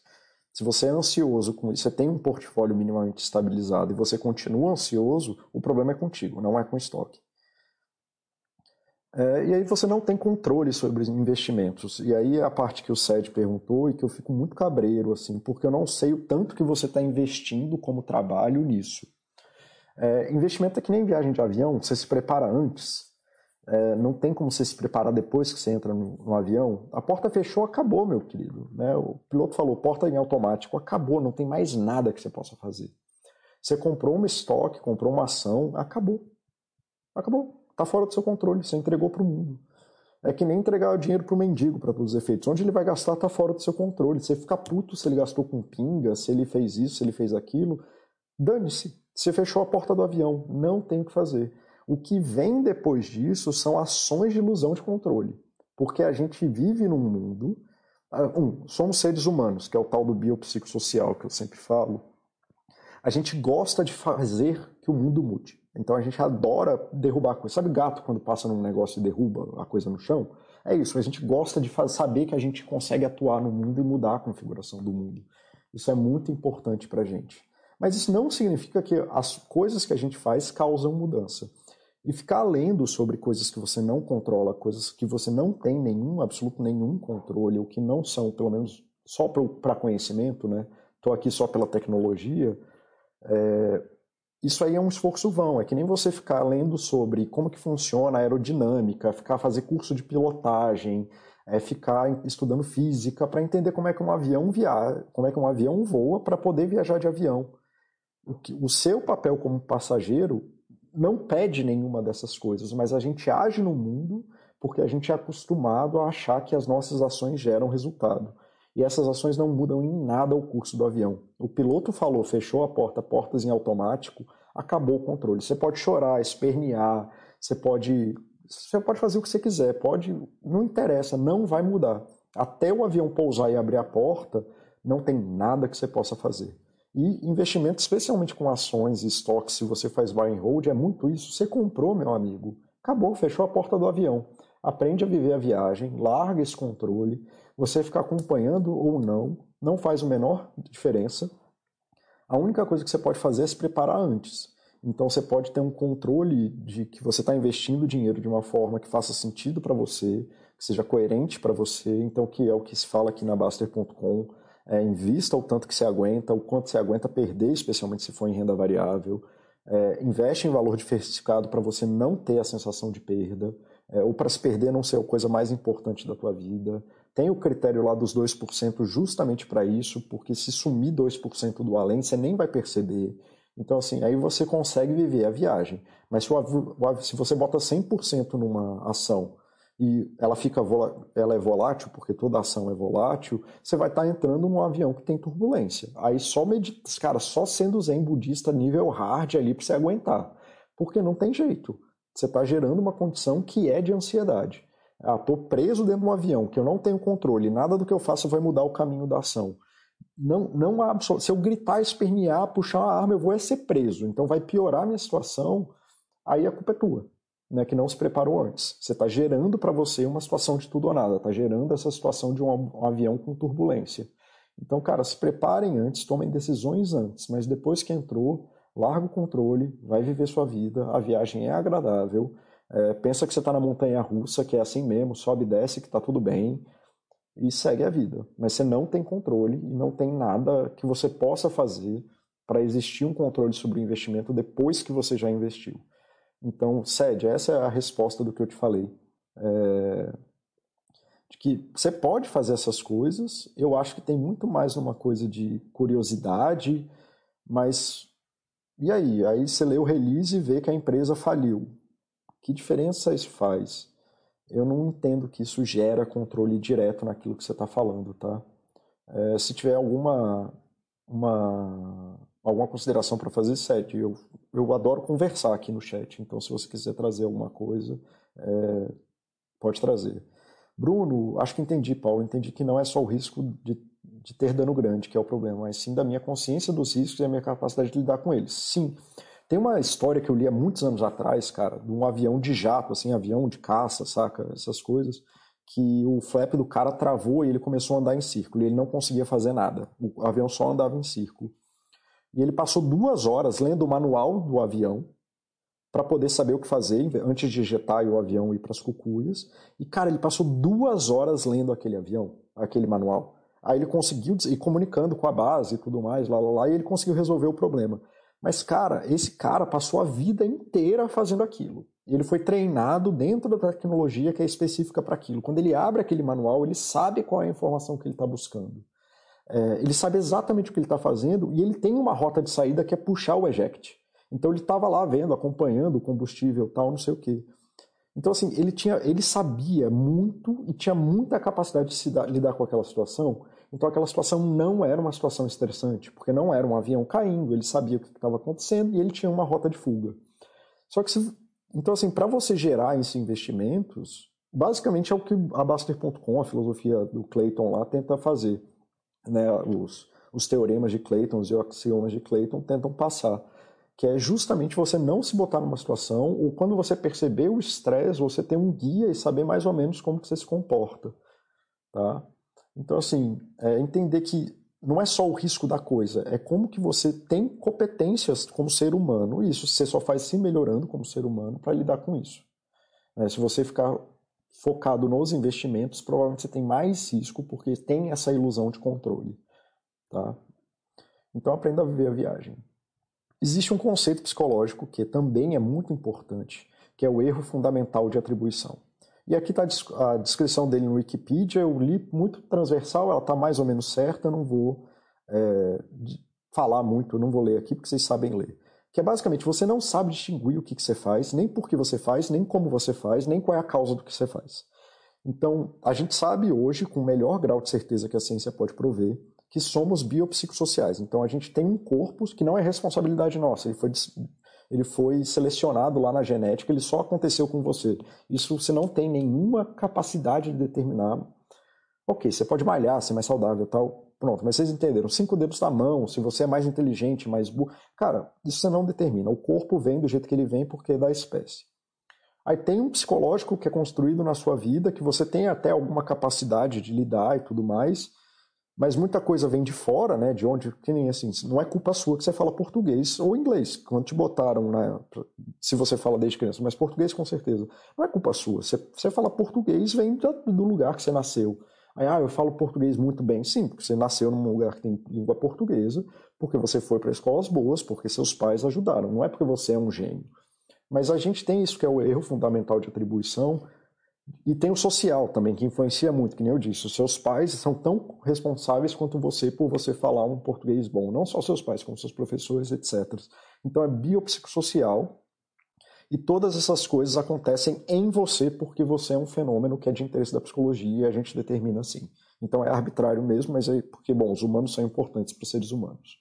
Se você é ansioso você tem um portfólio minimamente estabilizado e você continua ansioso, o problema é contigo, não é com estoque. É, e aí você não tem controle sobre os investimentos. E aí é a parte que o Sed perguntou e que eu fico muito cabreiro, assim, porque eu não sei o tanto que você está investindo como trabalho nisso. É, investimento é que nem viagem de avião, você se prepara antes. É, não tem como você se preparar depois que você entra no, no, avião. A porta fechou, acabou, meu querido. Né? O piloto falou, porta em automático, acabou, não tem mais nada que você possa fazer. Você comprou um estoque, comprou uma ação, acabou. Acabou. Está fora do seu controle, você entregou para o mundo. É que nem entregar o dinheiro para o mendigo, para todos os efeitos. Onde ele vai gastar está fora do seu controle. Você fica puto se ele gastou com pinga, se ele fez isso, se ele fez aquilo. Dane-se. Você fechou a porta do avião. Não tem o que fazer. O que vem depois disso são ações de ilusão de controle. Porque a gente vive num mundo. Ah, um, somos seres humanos, que é o tal do biopsicossocial que eu sempre falo. A gente gosta de fazer que o mundo mude. Então a gente adora derrubar coisa. Sabe gato quando passa num negócio e derruba a coisa no chão? É isso, a gente gosta de saber que a gente consegue atuar no mundo e mudar a configuração do mundo. Isso é muito importante para a gente. Mas isso não significa que as coisas que a gente faz causam mudança. E ficar lendo sobre coisas que você não controla, coisas que você não tem nenhum, absoluto nenhum controle, ou que não são, pelo menos, só para conhecimento, né? Estou aqui só pela tecnologia. É, isso aí é um esforço vão, é que nem você ficar lendo sobre como que funciona a aerodinâmica, ficar fazer curso de pilotagem, é ficar estudando física para entender como é que um avião via, como é que um avião voa para poder viajar de avião. O, que, o seu papel como passageiro não pede nenhuma dessas coisas, mas a gente age no mundo porque a gente é acostumado a achar que as nossas ações geram resultado. E essas ações não mudam em nada o curso do avião. O piloto falou, fechou a porta, portas em automático, acabou o controle. Você pode chorar, espernear, você pode, você pode fazer o que você quiser, pode, não interessa, não vai mudar. Até o avião pousar e abrir a porta, não tem nada que você possa fazer. E investimento, especialmente com ações e estoques, se você faz buy and hold, é muito isso. Você comprou, meu amigo, acabou, fechou a porta do avião. Aprende a viver a viagem, larga esse controle. Você ficar acompanhando ou não, não faz a menor diferença. A única coisa que você pode fazer é se preparar antes. Então você pode ter um controle de que você está investindo dinheiro de uma forma que faça sentido para você, que seja coerente para você. Então, que é o que se fala aqui na Baster.com. É, invista o tanto que você aguenta, o quanto você aguenta perder, especialmente se for em renda variável. É, investe em valor diversificado para você não ter a sensação de perda, é, ou para se perder não ser a coisa mais importante da tua vida. Tem o critério lá dos 2% justamente para isso, porque se sumir 2% do além, você nem vai perceber. Então, assim, aí você consegue viver a viagem. Mas se, o, se você bota 100% numa ação e ela fica ela é volátil, porque toda ação é volátil, você vai estar tá entrando num avião que tem turbulência. Aí só medita, cara, só sendo zen budista nível hard ali para você aguentar. Porque não tem jeito. Você está gerando uma condição que é de ansiedade. Ah, preso dentro de um avião que eu não tenho controle, nada do que eu faço vai mudar o caminho da ação. Não, não se eu gritar, espernear, puxar uma arma, eu vou é ser preso. Então vai piorar a minha situação, aí a culpa é tua, né, que não se preparou antes. Você está gerando para você uma situação de tudo ou nada, está gerando essa situação de um avião com turbulência. Então, cara, se preparem antes, tomem decisões antes, mas depois que entrou, larga o controle, vai viver sua vida, a viagem é agradável, é, pensa que você está na montanha russa, que é assim mesmo, sobe e desce, que está tudo bem, e segue a vida. Mas você não tem controle e não tem nada que você possa fazer para existir um controle sobre o investimento depois que você já investiu. Então, cede, essa é a resposta do que eu te falei. É, de que você pode fazer essas coisas, eu acho que tem muito mais uma coisa de curiosidade, mas e aí? Aí você lê o release e vê que a empresa faliu. Que diferença isso faz? Eu não entendo que isso gera controle direto naquilo que você está falando, tá? É, se tiver alguma uma, alguma consideração para fazer, sete. Eu, eu adoro conversar aqui no chat, então se você quiser trazer alguma coisa, é, pode trazer. Bruno, acho que entendi, Paulo. Entendi que não é só o risco de de ter dano grande, que é o problema, mas sim da minha consciência dos riscos e a minha capacidade de lidar com eles. Sim. Tem uma história que eu li há muitos anos atrás, cara, de um avião de jato, assim, avião de caça, saca? Essas coisas, que o flap do cara travou e ele começou a andar em círculo e ele não conseguia fazer nada. O avião só andava em círculo. E ele passou duas horas lendo o manual do avião para poder saber o que fazer antes de ejetar o avião e ir para as cucuias. E, cara, ele passou duas horas lendo aquele avião, aquele manual. Aí ele conseguiu, e comunicando com a base e tudo mais, lá, lá, lá, e ele conseguiu resolver o problema. Mas, cara, esse cara passou a vida inteira fazendo aquilo. Ele foi treinado dentro da tecnologia que é específica para aquilo. Quando ele abre aquele manual, ele sabe qual é a informação que ele está buscando. É, ele sabe exatamente o que ele está fazendo e ele tem uma rota de saída que é puxar o eject. Então ele estava lá vendo, acompanhando o combustível, tal, não sei o que. Então, assim, ele, tinha, ele sabia muito e tinha muita capacidade de se dar, lidar com aquela situação. Então, aquela situação não era uma situação estressante, porque não era um avião caindo, ele sabia o que estava acontecendo e ele tinha uma rota de fuga. Só que, se, então, assim, para você gerar esses investimentos, basicamente é o que a Baster.com, a filosofia do Clayton lá, tenta fazer. Né? Os, os teoremas de Clayton, os axiomas de Clayton tentam passar que é justamente você não se botar numa situação, ou quando você perceber o estresse, você ter um guia e saber mais ou menos como que você se comporta. Tá? Então, assim, é entender que não é só o risco da coisa, é como que você tem competências como ser humano, e isso você só faz se melhorando como ser humano para lidar com isso. É, se você ficar focado nos investimentos, provavelmente você tem mais risco, porque tem essa ilusão de controle. Tá? Então aprenda a viver a viagem. existe um conceito psicológico que também é muito importante, que é o erro fundamental de atribuição. E aqui está a descrição dele no Wikipedia, eu li muito transversal, ela está mais ou menos certa, eu não vou é, falar muito, eu não vou ler aqui porque vocês sabem ler. Que é basicamente, você não sabe distinguir o que, que você faz, nem por que você faz, nem como você faz, nem qual é a causa do que você faz. Então, a gente sabe hoje, com o melhor grau de certeza que a ciência pode prover, que somos biopsicossociais. Então, a gente tem um corpo que não é responsabilidade nossa, ele foi ele foi selecionado lá na genética, ele só aconteceu com você. Isso você não tem nenhuma capacidade de determinar. Ok, você pode malhar, ser mais saudável tal. Pronto, mas vocês entenderam. Cinco dedos da mão, se você é mais inteligente, mais burro. Cara, isso você não determina. O corpo vem do jeito que ele vem porque é da espécie. Aí tem um psicológico que é construído na sua vida, que você tem até alguma capacidade de lidar e tudo mais, mas muita coisa vem de fora, né? De onde, que nem assim, não é culpa sua que você fala português ou inglês. Quando te botaram, né? Se você fala desde criança, mas português com certeza. Não é culpa sua. Você, você fala português, vem do lugar que você nasceu. Aí, ah, eu falo português muito bem. Sim, porque você nasceu num lugar que tem língua portuguesa, porque você foi para escolas boas, porque seus pais ajudaram. Não é porque você é um gênio. Mas a gente tem isso que é o erro fundamental de atribuição, e tem o social também, que influencia muito, que nem eu disse. Os seus pais são tão responsáveis quanto você por você falar um português bom. Não só seus pais, como seus professores, etc. Então é biopsicossocial. E todas essas coisas acontecem em você porque você é um fenômeno que é de interesse da psicologia e a gente determina assim. Então é arbitrário mesmo, mas é porque, bom, os humanos são importantes para os seres humanos.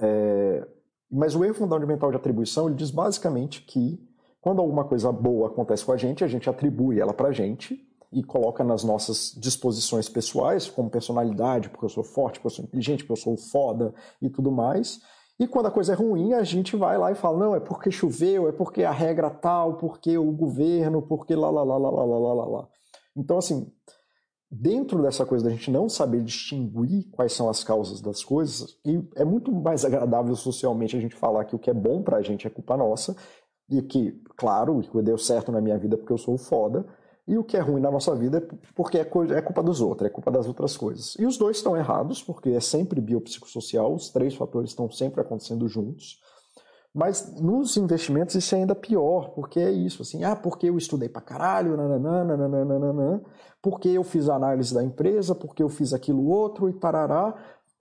É... Mas o erro fundamental de atribuição, ele diz basicamente que quando alguma coisa boa acontece com a gente, a gente atribui ela para a gente e coloca nas nossas disposições pessoais, como personalidade, porque eu sou forte, porque eu sou inteligente, porque eu sou foda e tudo mais. E quando a coisa é ruim, a gente vai lá e fala: não, é porque choveu, é porque a regra tal, porque o governo, porque lá, lá, lá, lá, lá, lá, lá, lá. Então, assim, dentro dessa coisa da gente não saber distinguir quais são as causas das coisas, e é muito mais agradável socialmente a gente falar que o que é bom pra gente é culpa nossa, e que, claro, deu certo na minha vida porque eu sou foda, e o que é ruim na nossa vida é porque é, é culpa dos outros, é culpa das outras coisas. E os dois estão errados, porque é sempre biopsicossocial, os três fatores estão sempre acontecendo juntos. Mas nos investimentos isso é ainda pior, porque é isso, assim, ah, porque eu estudei pra caralho, nananã, nananã, nananã, porque eu fiz a análise da empresa, porque eu fiz aquilo outro e parará,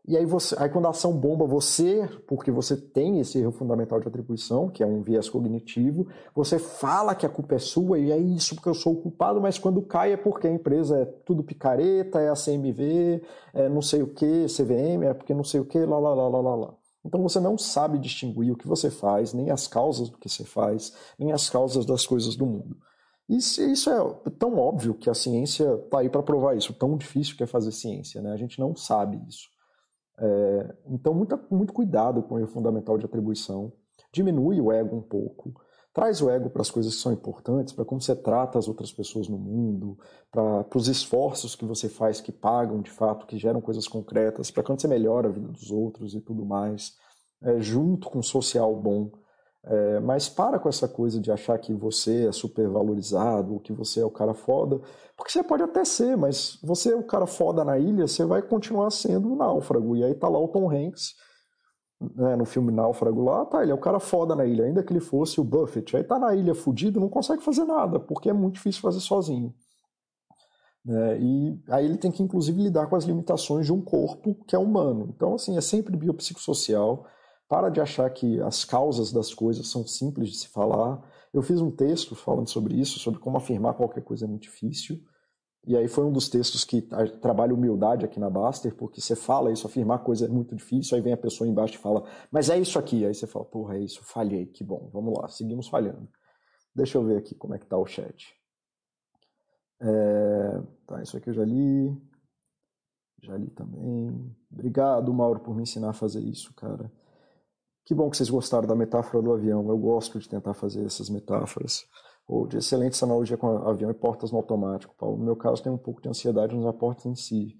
e aí, você, aí quando a ação bomba, você, porque você tem esse erro fundamental de atribuição, que é um viés cognitivo, você fala que a culpa é sua e é isso porque eu sou o culpado, mas quando cai é porque a empresa é tudo picareta, é a CMV, é não sei o que, CVM, é porque não sei o que, lá, lá, lá, lá, lá, lá. Então você não sabe distinguir o que você faz, nem as causas do que você faz, nem as causas das coisas do mundo. Isso, isso é tão óbvio que a ciência está aí para provar isso, tão difícil que é fazer ciência, né? A gente não sabe isso. É, então, muita, muito cuidado com o erro fundamental de atribuição. Diminui o ego um pouco. Traz o ego para as coisas que são importantes, para como você trata as outras pessoas no mundo, para os esforços que você faz que pagam de fato, que geram coisas concretas, para quando você melhora a vida dos outros e tudo mais, é, junto com um social bom. É, mas para com essa coisa de achar que você é super valorizado, ou que você é o cara foda, porque você pode até ser, mas você é o cara foda na ilha, você vai continuar sendo um náufrago. E aí tá lá o Tom Hanks, né, no filme Náufrago lá, tá, ele é o cara foda na ilha, ainda que ele fosse o Buffett. Aí tá na ilha fudido, não consegue fazer nada, porque é muito difícil fazer sozinho. É, e aí ele tem que, inclusive, lidar com as limitações de um corpo que é humano. Então, assim, é sempre biopsicossocial para de achar que as causas das coisas são simples de se falar. Eu fiz um texto falando sobre isso, sobre como afirmar qualquer coisa é muito difícil. E aí foi um dos textos que trabalha humildade aqui na Baster, porque você fala isso, afirmar coisa é muito difícil, aí vem a pessoa embaixo e fala, mas é isso aqui. Aí você fala, porra, é isso, falhei, que bom, vamos lá, seguimos falhando. Deixa eu ver aqui como é que tá o chat. É... Tá, isso aqui eu já li. Já li também. Obrigado, Mauro, por me ensinar a fazer isso, cara. Que bom que vocês gostaram da metáfora do avião. Eu gosto de tentar fazer essas metáforas. Ou de excelente analogia com avião e portas no automático. Paulo. No meu caso, tem um pouco de ansiedade nos aportes em si.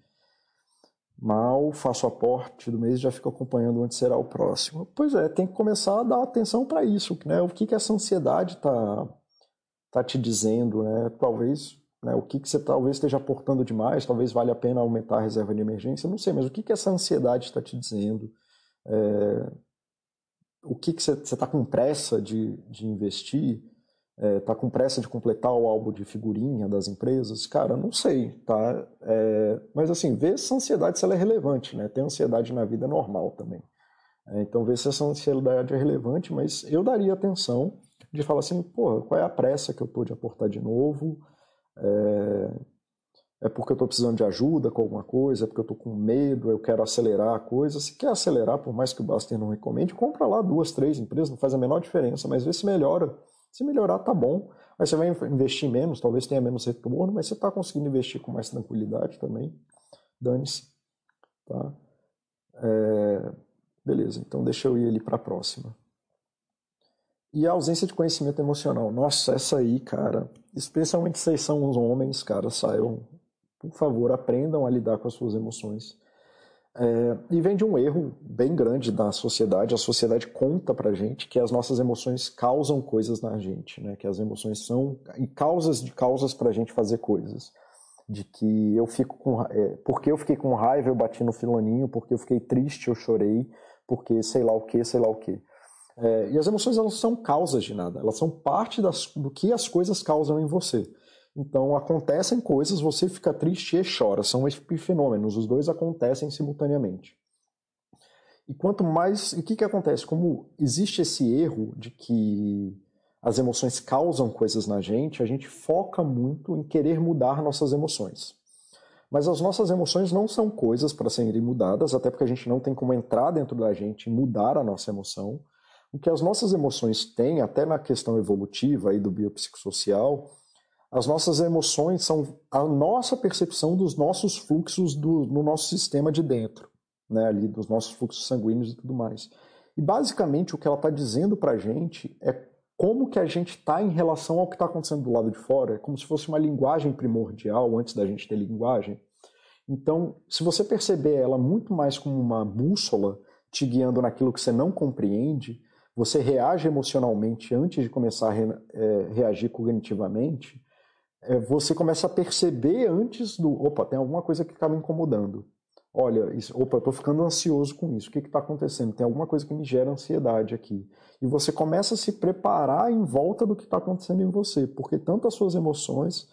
Mal faço aporte do mês e já fico acompanhando onde será o próximo. Pois é, tem que começar a dar atenção para isso. Né? O que, que essa ansiedade está tá te dizendo? Né? Talvez né, o que, que você talvez esteja aportando demais, talvez valha a pena aumentar a reserva de emergência, não sei, mas o que, que essa ansiedade está te dizendo? É, o que, você está com pressa de, de investir, está é, tá com pressa de completar o álbum de figurinha das empresas? Cara, não sei, tá? É, mas assim, vê se essa ansiedade se ela é relevante, né? Tem ansiedade na vida normal também. É, então vê se essa ansiedade é relevante, mas eu daria atenção de falar assim, pô, qual é a pressa que eu tô de aportar de novo? É, é porque eu estou precisando de ajuda com alguma coisa, é porque eu estou com medo, eu quero acelerar a coisa. Se quer acelerar, por mais que o Baster não recomende, compra lá duas, três empresas, não faz a menor diferença, mas vê se melhora. Se melhorar, tá bom. Aí você vai investir menos, talvez tenha menos retorno, mas você está conseguindo investir com mais tranquilidade também. Dane-se. Tá? É... Beleza, então deixa eu ir ali para a próxima. E a ausência de conhecimento emocional. Nossa, essa aí, cara, especialmente vocês são os homens, cara, saiam por favor, aprendam a lidar com as suas emoções. É, e vem de um erro bem grande da sociedade. A sociedade conta pra gente que as nossas emoções causam coisas na gente, né? Que as emoções são causas de causas pra gente fazer coisas. De que eu fico com. É, porque eu fiquei com raiva, eu bati no filaninho, porque eu fiquei triste, eu chorei, porque sei lá o que, sei lá o que. É, e as emoções elas são causas de nada, elas são parte das, do que as coisas causam em você. Então acontecem coisas, você fica triste e chora. São fenômenos, os dois acontecem simultaneamente. E quanto mais. E o que, que acontece? Como existe esse erro de que as emoções causam coisas na gente, a gente foca muito em querer mudar nossas emoções. Mas as nossas emoções não são coisas para serem mudadas, até porque a gente não tem como entrar dentro da gente e mudar a nossa emoção. O que as nossas emoções têm, até na questão evolutiva aí do biopsicossocial, as nossas emoções são a nossa percepção dos nossos fluxos do, no nosso sistema de dentro, né, ali dos nossos fluxos sanguíneos e tudo mais. E basicamente o que ela está dizendo para a gente é como que a gente está em relação ao que está acontecendo do lado de fora, é como se fosse uma linguagem primordial antes da gente ter linguagem. Então, se você perceber ela muito mais como uma bússola te guiando naquilo que você não compreende, você reage emocionalmente antes de começar a é, reagir cognitivamente, você começa a perceber antes do. Opa, tem alguma coisa que está me incomodando. Olha, isso, opa, eu estou ficando ansioso com isso. O que está acontecendo? Tem alguma coisa que me gera ansiedade aqui. E você começa a se preparar em volta do que está acontecendo em você, porque tanto as suas emoções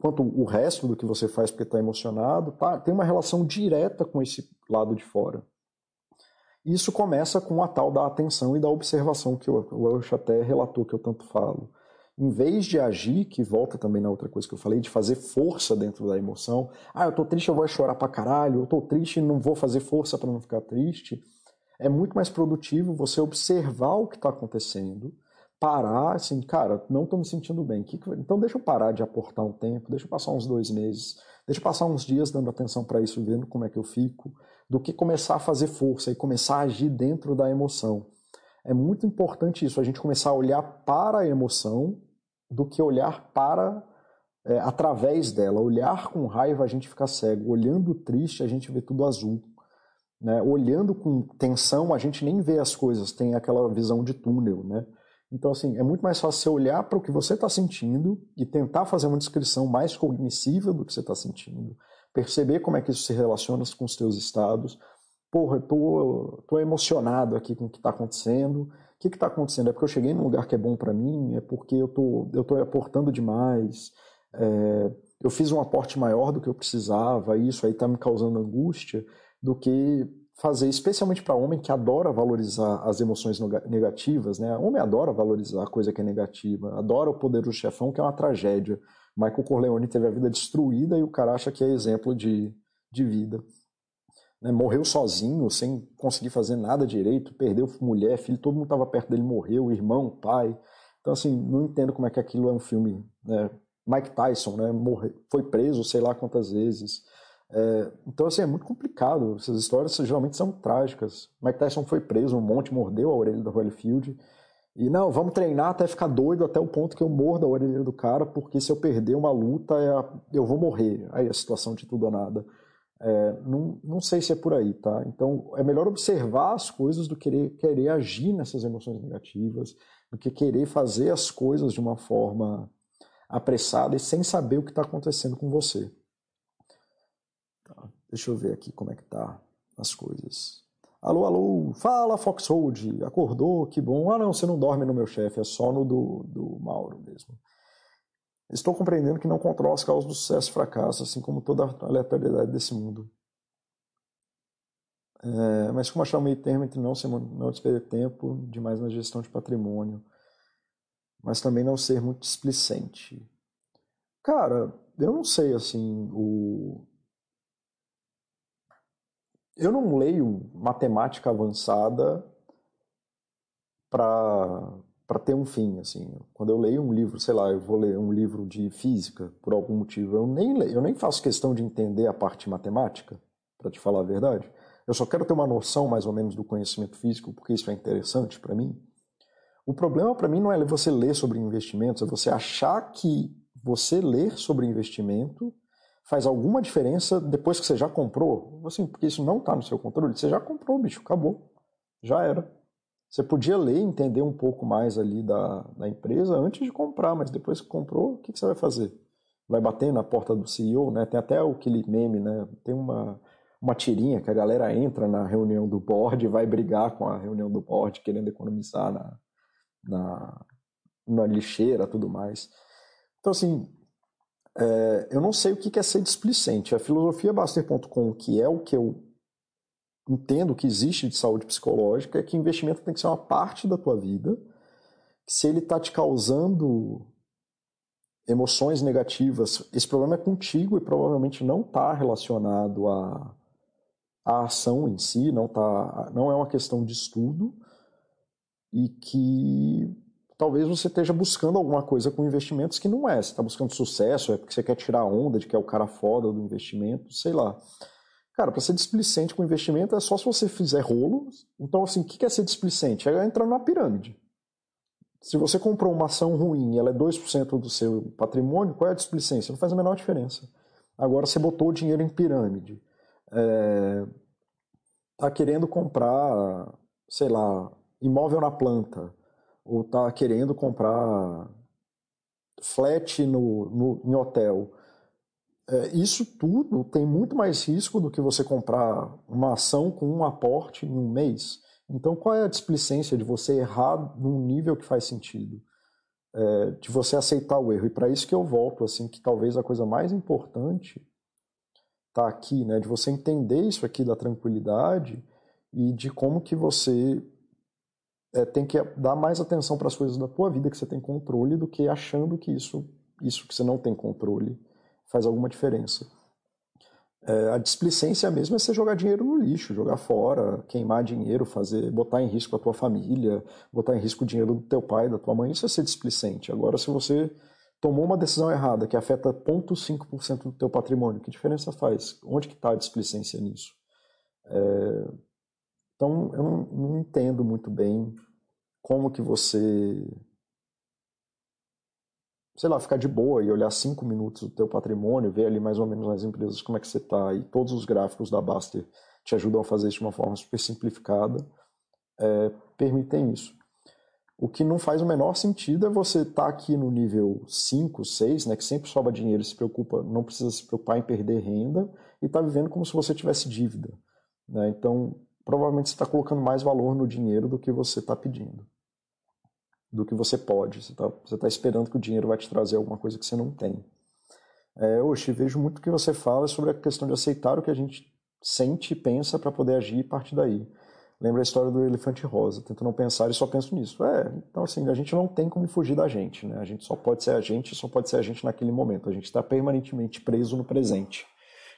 quanto o resto do que você faz porque está emocionado tá, tem uma relação direta com esse lado de fora. Isso começa com a tal da atenção e da observação que o Welsh até relatou que eu tanto falo em vez de agir, que volta também na outra coisa que eu falei, de fazer força dentro da emoção. Ah, eu tô triste, eu vou chorar pra caralho. Eu tô triste não vou fazer força para não ficar triste. É muito mais produtivo você observar o que está acontecendo, parar, assim, cara, não tô me sentindo bem. Então deixa eu parar de aportar um tempo, deixa eu passar uns dois meses, deixa eu passar uns dias dando atenção para isso, vendo como é que eu fico, do que começar a fazer força e começar a agir dentro da emoção. É muito importante isso, a gente começar a olhar para a emoção do que olhar para é, através dela. Olhar com raiva a gente fica cego, olhando triste a gente vê tudo azul. Né? Olhando com tensão a gente nem vê as coisas, tem aquela visão de túnel. Né? Então, assim, é muito mais fácil você olhar para o que você está sentindo e tentar fazer uma descrição mais cognitiva do que você está sentindo, perceber como é que isso se relaciona com os teus estados. Porra, eu tô, tô emocionado aqui com o que está acontecendo que está acontecendo? É porque eu cheguei num lugar que é bom para mim? É porque eu tô, eu tô aportando demais? É, eu fiz um aporte maior do que eu precisava, isso aí está me causando angústia, do que fazer, especialmente para homem que adora valorizar as emoções negativas, né? Homem adora valorizar a coisa que é negativa, adora o poder do chefão, que é uma tragédia. Michael Corleone teve a vida destruída e o cara acha que é exemplo de, de vida né, morreu sozinho, sem conseguir fazer nada direito, perdeu mulher, filho, todo mundo estava perto dele, morreu, irmão, pai. Então, assim, não entendo como é que aquilo é um filme. Né? Mike Tyson, né, morreu, foi preso sei lá quantas vezes. É, então, assim, é muito complicado. Essas histórias geralmente são trágicas. Mike Tyson foi preso, um monte mordeu a orelha do Holyfield. E não, vamos treinar até ficar doido até o ponto que eu morda a orelha do cara, porque se eu perder uma luta, eu vou morrer. Aí a situação de tudo ou nada. É, não, não sei se é por aí, tá? Então é melhor observar as coisas do que querer, agir nessas emoções negativas, do que querer fazer as coisas de uma forma apressada e sem saber o que está acontecendo com você. Tá, deixa eu ver aqui como é que tá as coisas. Alô, alô, fala Foxhold, acordou, que bom. Ah, não, você não dorme no meu chefe, é só no do, do Mauro mesmo. Estou compreendendo que não controla as causas do sucesso e fracasso, assim como toda a aleatoriedade desse mundo. É, mas como achar o meio termo entre não, ser, não despender tempo demais na gestão de patrimônio, mas também não ser muito displicente? Cara, eu não sei, assim, o... Eu não leio matemática avançada para para ter um fim, assim. Quando eu leio um livro, sei lá, eu vou ler um livro de física por algum motivo, eu nem leio, eu nem faço questão de entender a parte matemática, para te falar a verdade. Eu só quero ter uma noção mais ou menos do conhecimento físico, porque isso é interessante para mim. O problema para mim não é você ler sobre investimentos, é você achar que você ler sobre investimento faz alguma diferença depois que você já comprou. Assim, porque isso não está no seu controle. Você já comprou, bicho, acabou. Já era. Você podia ler entender um pouco mais ali da, da empresa antes de comprar, mas depois que comprou, o que, que você vai fazer? Vai bater na porta do CEO, né? Tem até aquele meme, né? Tem uma, uma tirinha que a galera entra na reunião do board e vai brigar com a reunião do board, querendo economizar na, na, na lixeira tudo mais. Então, assim, é, eu não sei o que é ser displicente. A filosofia Baster.com, que é o que eu entendo que existe de saúde psicológica é que investimento tem que ser uma parte da tua vida. Que se ele está te causando emoções negativas, esse problema é contigo e provavelmente não está relacionado à, à ação em si, não, tá, não é uma questão de estudo e que talvez você esteja buscando alguma coisa com investimentos que não é. Você está buscando sucesso, é porque você quer tirar a onda de que é o cara foda do investimento, sei lá. Cara, para ser displicente com investimento é só se você fizer rolo. Então, assim, o que é ser displicente? É entrar na pirâmide. Se você comprou uma ação ruim e ela é 2% do seu patrimônio, qual é a displicência? Não faz a menor diferença. Agora você botou o dinheiro em pirâmide. É... Tá querendo comprar, sei lá, imóvel na planta. Ou tá querendo comprar flat no, no, em hotel é, isso tudo tem muito mais risco do que você comprar uma ação com um aporte em um mês. Então, qual é a displicência de você errar num nível que faz sentido? É, de você aceitar o erro. E para isso que eu volto, assim, que talvez a coisa mais importante está aqui, né? De você entender isso aqui da tranquilidade e de como que você é, tem que dar mais atenção para as coisas da tua vida que você tem controle do que achando que isso, isso que você não tem controle faz alguma diferença. É, a displicência mesmo é você jogar dinheiro no lixo, jogar fora, queimar dinheiro, fazer, botar em risco a tua família, botar em risco o dinheiro do teu pai, da tua mãe, isso é ser displicente. Agora, se você tomou uma decisão errada que afeta 0,5% do teu patrimônio, que diferença faz? Onde que está a displicência nisso? É, então, eu não, não entendo muito bem como que você sei lá, ficar de boa e olhar cinco minutos do teu patrimônio, ver ali mais ou menos nas empresas como é que você está e todos os gráficos da Baster te ajudam a fazer isso de uma forma super simplificada, é, permitem isso. O que não faz o menor sentido é você estar tá aqui no nível 5, 6, né, que sempre sobra dinheiro e se preocupa, não precisa se preocupar em perder renda e está vivendo como se você tivesse dívida. Né? Então, provavelmente você está colocando mais valor no dinheiro do que você está pedindo do que você pode. Você está tá esperando que o dinheiro vai te trazer alguma coisa que você não tem. É, Oxi, vejo muito que você fala sobre a questão de aceitar o que a gente sente e pensa para poder agir e partir daí. Lembra a história do elefante rosa, tento não pensar e só penso nisso. É, então assim, a gente não tem como fugir da gente, né? A gente só pode ser a gente, só pode ser a gente naquele momento. A gente está permanentemente preso no presente.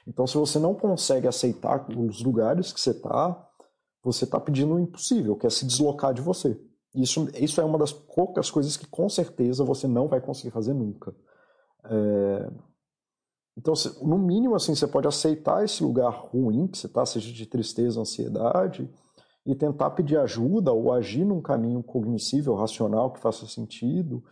Então, se você não consegue aceitar os lugares que você está, você está pedindo o impossível, que é se deslocar de você. Isso, isso é uma das poucas coisas que com certeza você não vai conseguir fazer nunca. É... Então, no mínimo, assim, você pode aceitar esse lugar ruim que você está, seja de tristeza, ansiedade, e tentar pedir ajuda ou agir num caminho cognoscível, racional, que faça sentido,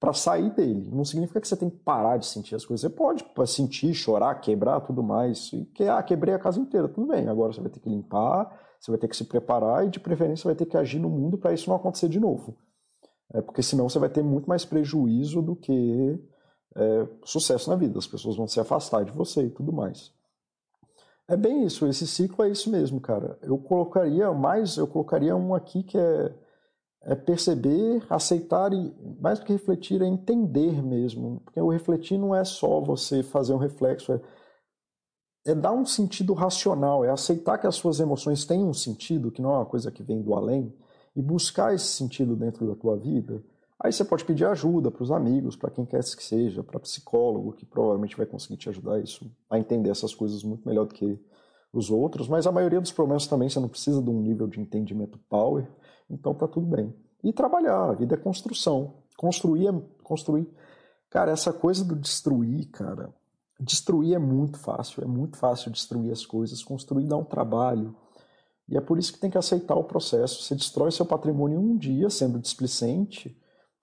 para sair dele. Não significa que você tem que parar de sentir as coisas. Você pode sentir, chorar, quebrar, tudo mais. E que, ah, quebrei a casa inteira, tudo bem. Agora você vai ter que limpar, você vai ter que se preparar e, de preferência, vai ter que agir no mundo para isso não acontecer de novo. É, porque senão você vai ter muito mais prejuízo do que é, sucesso na vida. As pessoas vão se afastar de você e tudo mais. É bem isso, esse ciclo é isso mesmo, cara. Eu colocaria mais, eu colocaria um aqui que é, é perceber, aceitar e, mais do que refletir, é entender mesmo. Porque o refletir não é só você fazer um reflexo, é, é dar um sentido racional, é aceitar que as suas emoções têm um sentido, que não é uma coisa que vem do além, e buscar esse sentido dentro da tua vida. Aí você pode pedir ajuda para os amigos, para quem quer que seja, para psicólogo, que provavelmente vai conseguir te ajudar isso, a entender essas coisas muito melhor do que os outros, mas a maioria dos problemas também você não precisa de um nível de entendimento power, então tá tudo bem. E trabalhar, a vida é construção. Construir é construir. Cara, essa coisa do destruir, cara, destruir é muito fácil, é muito fácil destruir as coisas, construir dá um trabalho. E é por isso que tem que aceitar o processo. Você destrói seu patrimônio um dia, sendo displicente,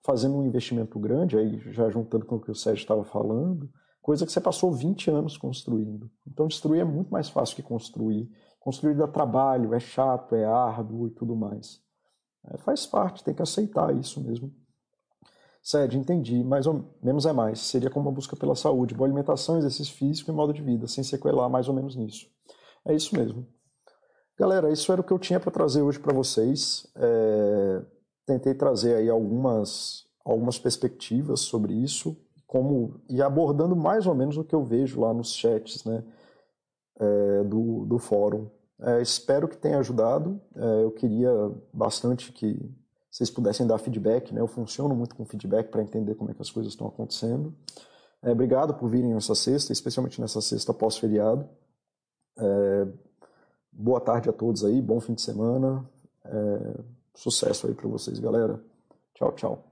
fazendo um investimento grande, aí já juntando com o que o Sérgio estava falando, coisa que você passou 20 anos construindo. Então, destruir é muito mais fácil que construir. Construir dá trabalho, é chato, é árduo e tudo mais. É, faz parte, tem que aceitar isso mesmo. Sérgio, entendi, mais ou menos é mais. Seria como uma busca pela saúde, boa alimentação, exercício físico e modo de vida, sem sequelar mais ou menos nisso. É isso mesmo. Galera, isso era o que eu tinha para trazer hoje para vocês. É tentei trazer aí algumas, algumas perspectivas sobre isso, como e abordando mais ou menos o que eu vejo lá nos chats né, é, do, do fórum. É, espero que tenha ajudado. É, eu queria bastante que vocês pudessem dar feedback. Né? Eu funciono muito com feedback para entender como é que as coisas estão acontecendo. É, obrigado por virem nessa sexta, especialmente nessa sexta pós-feriado. É, boa tarde a todos aí, bom fim de semana. É, Sucesso aí para vocês, galera. Tchau, tchau.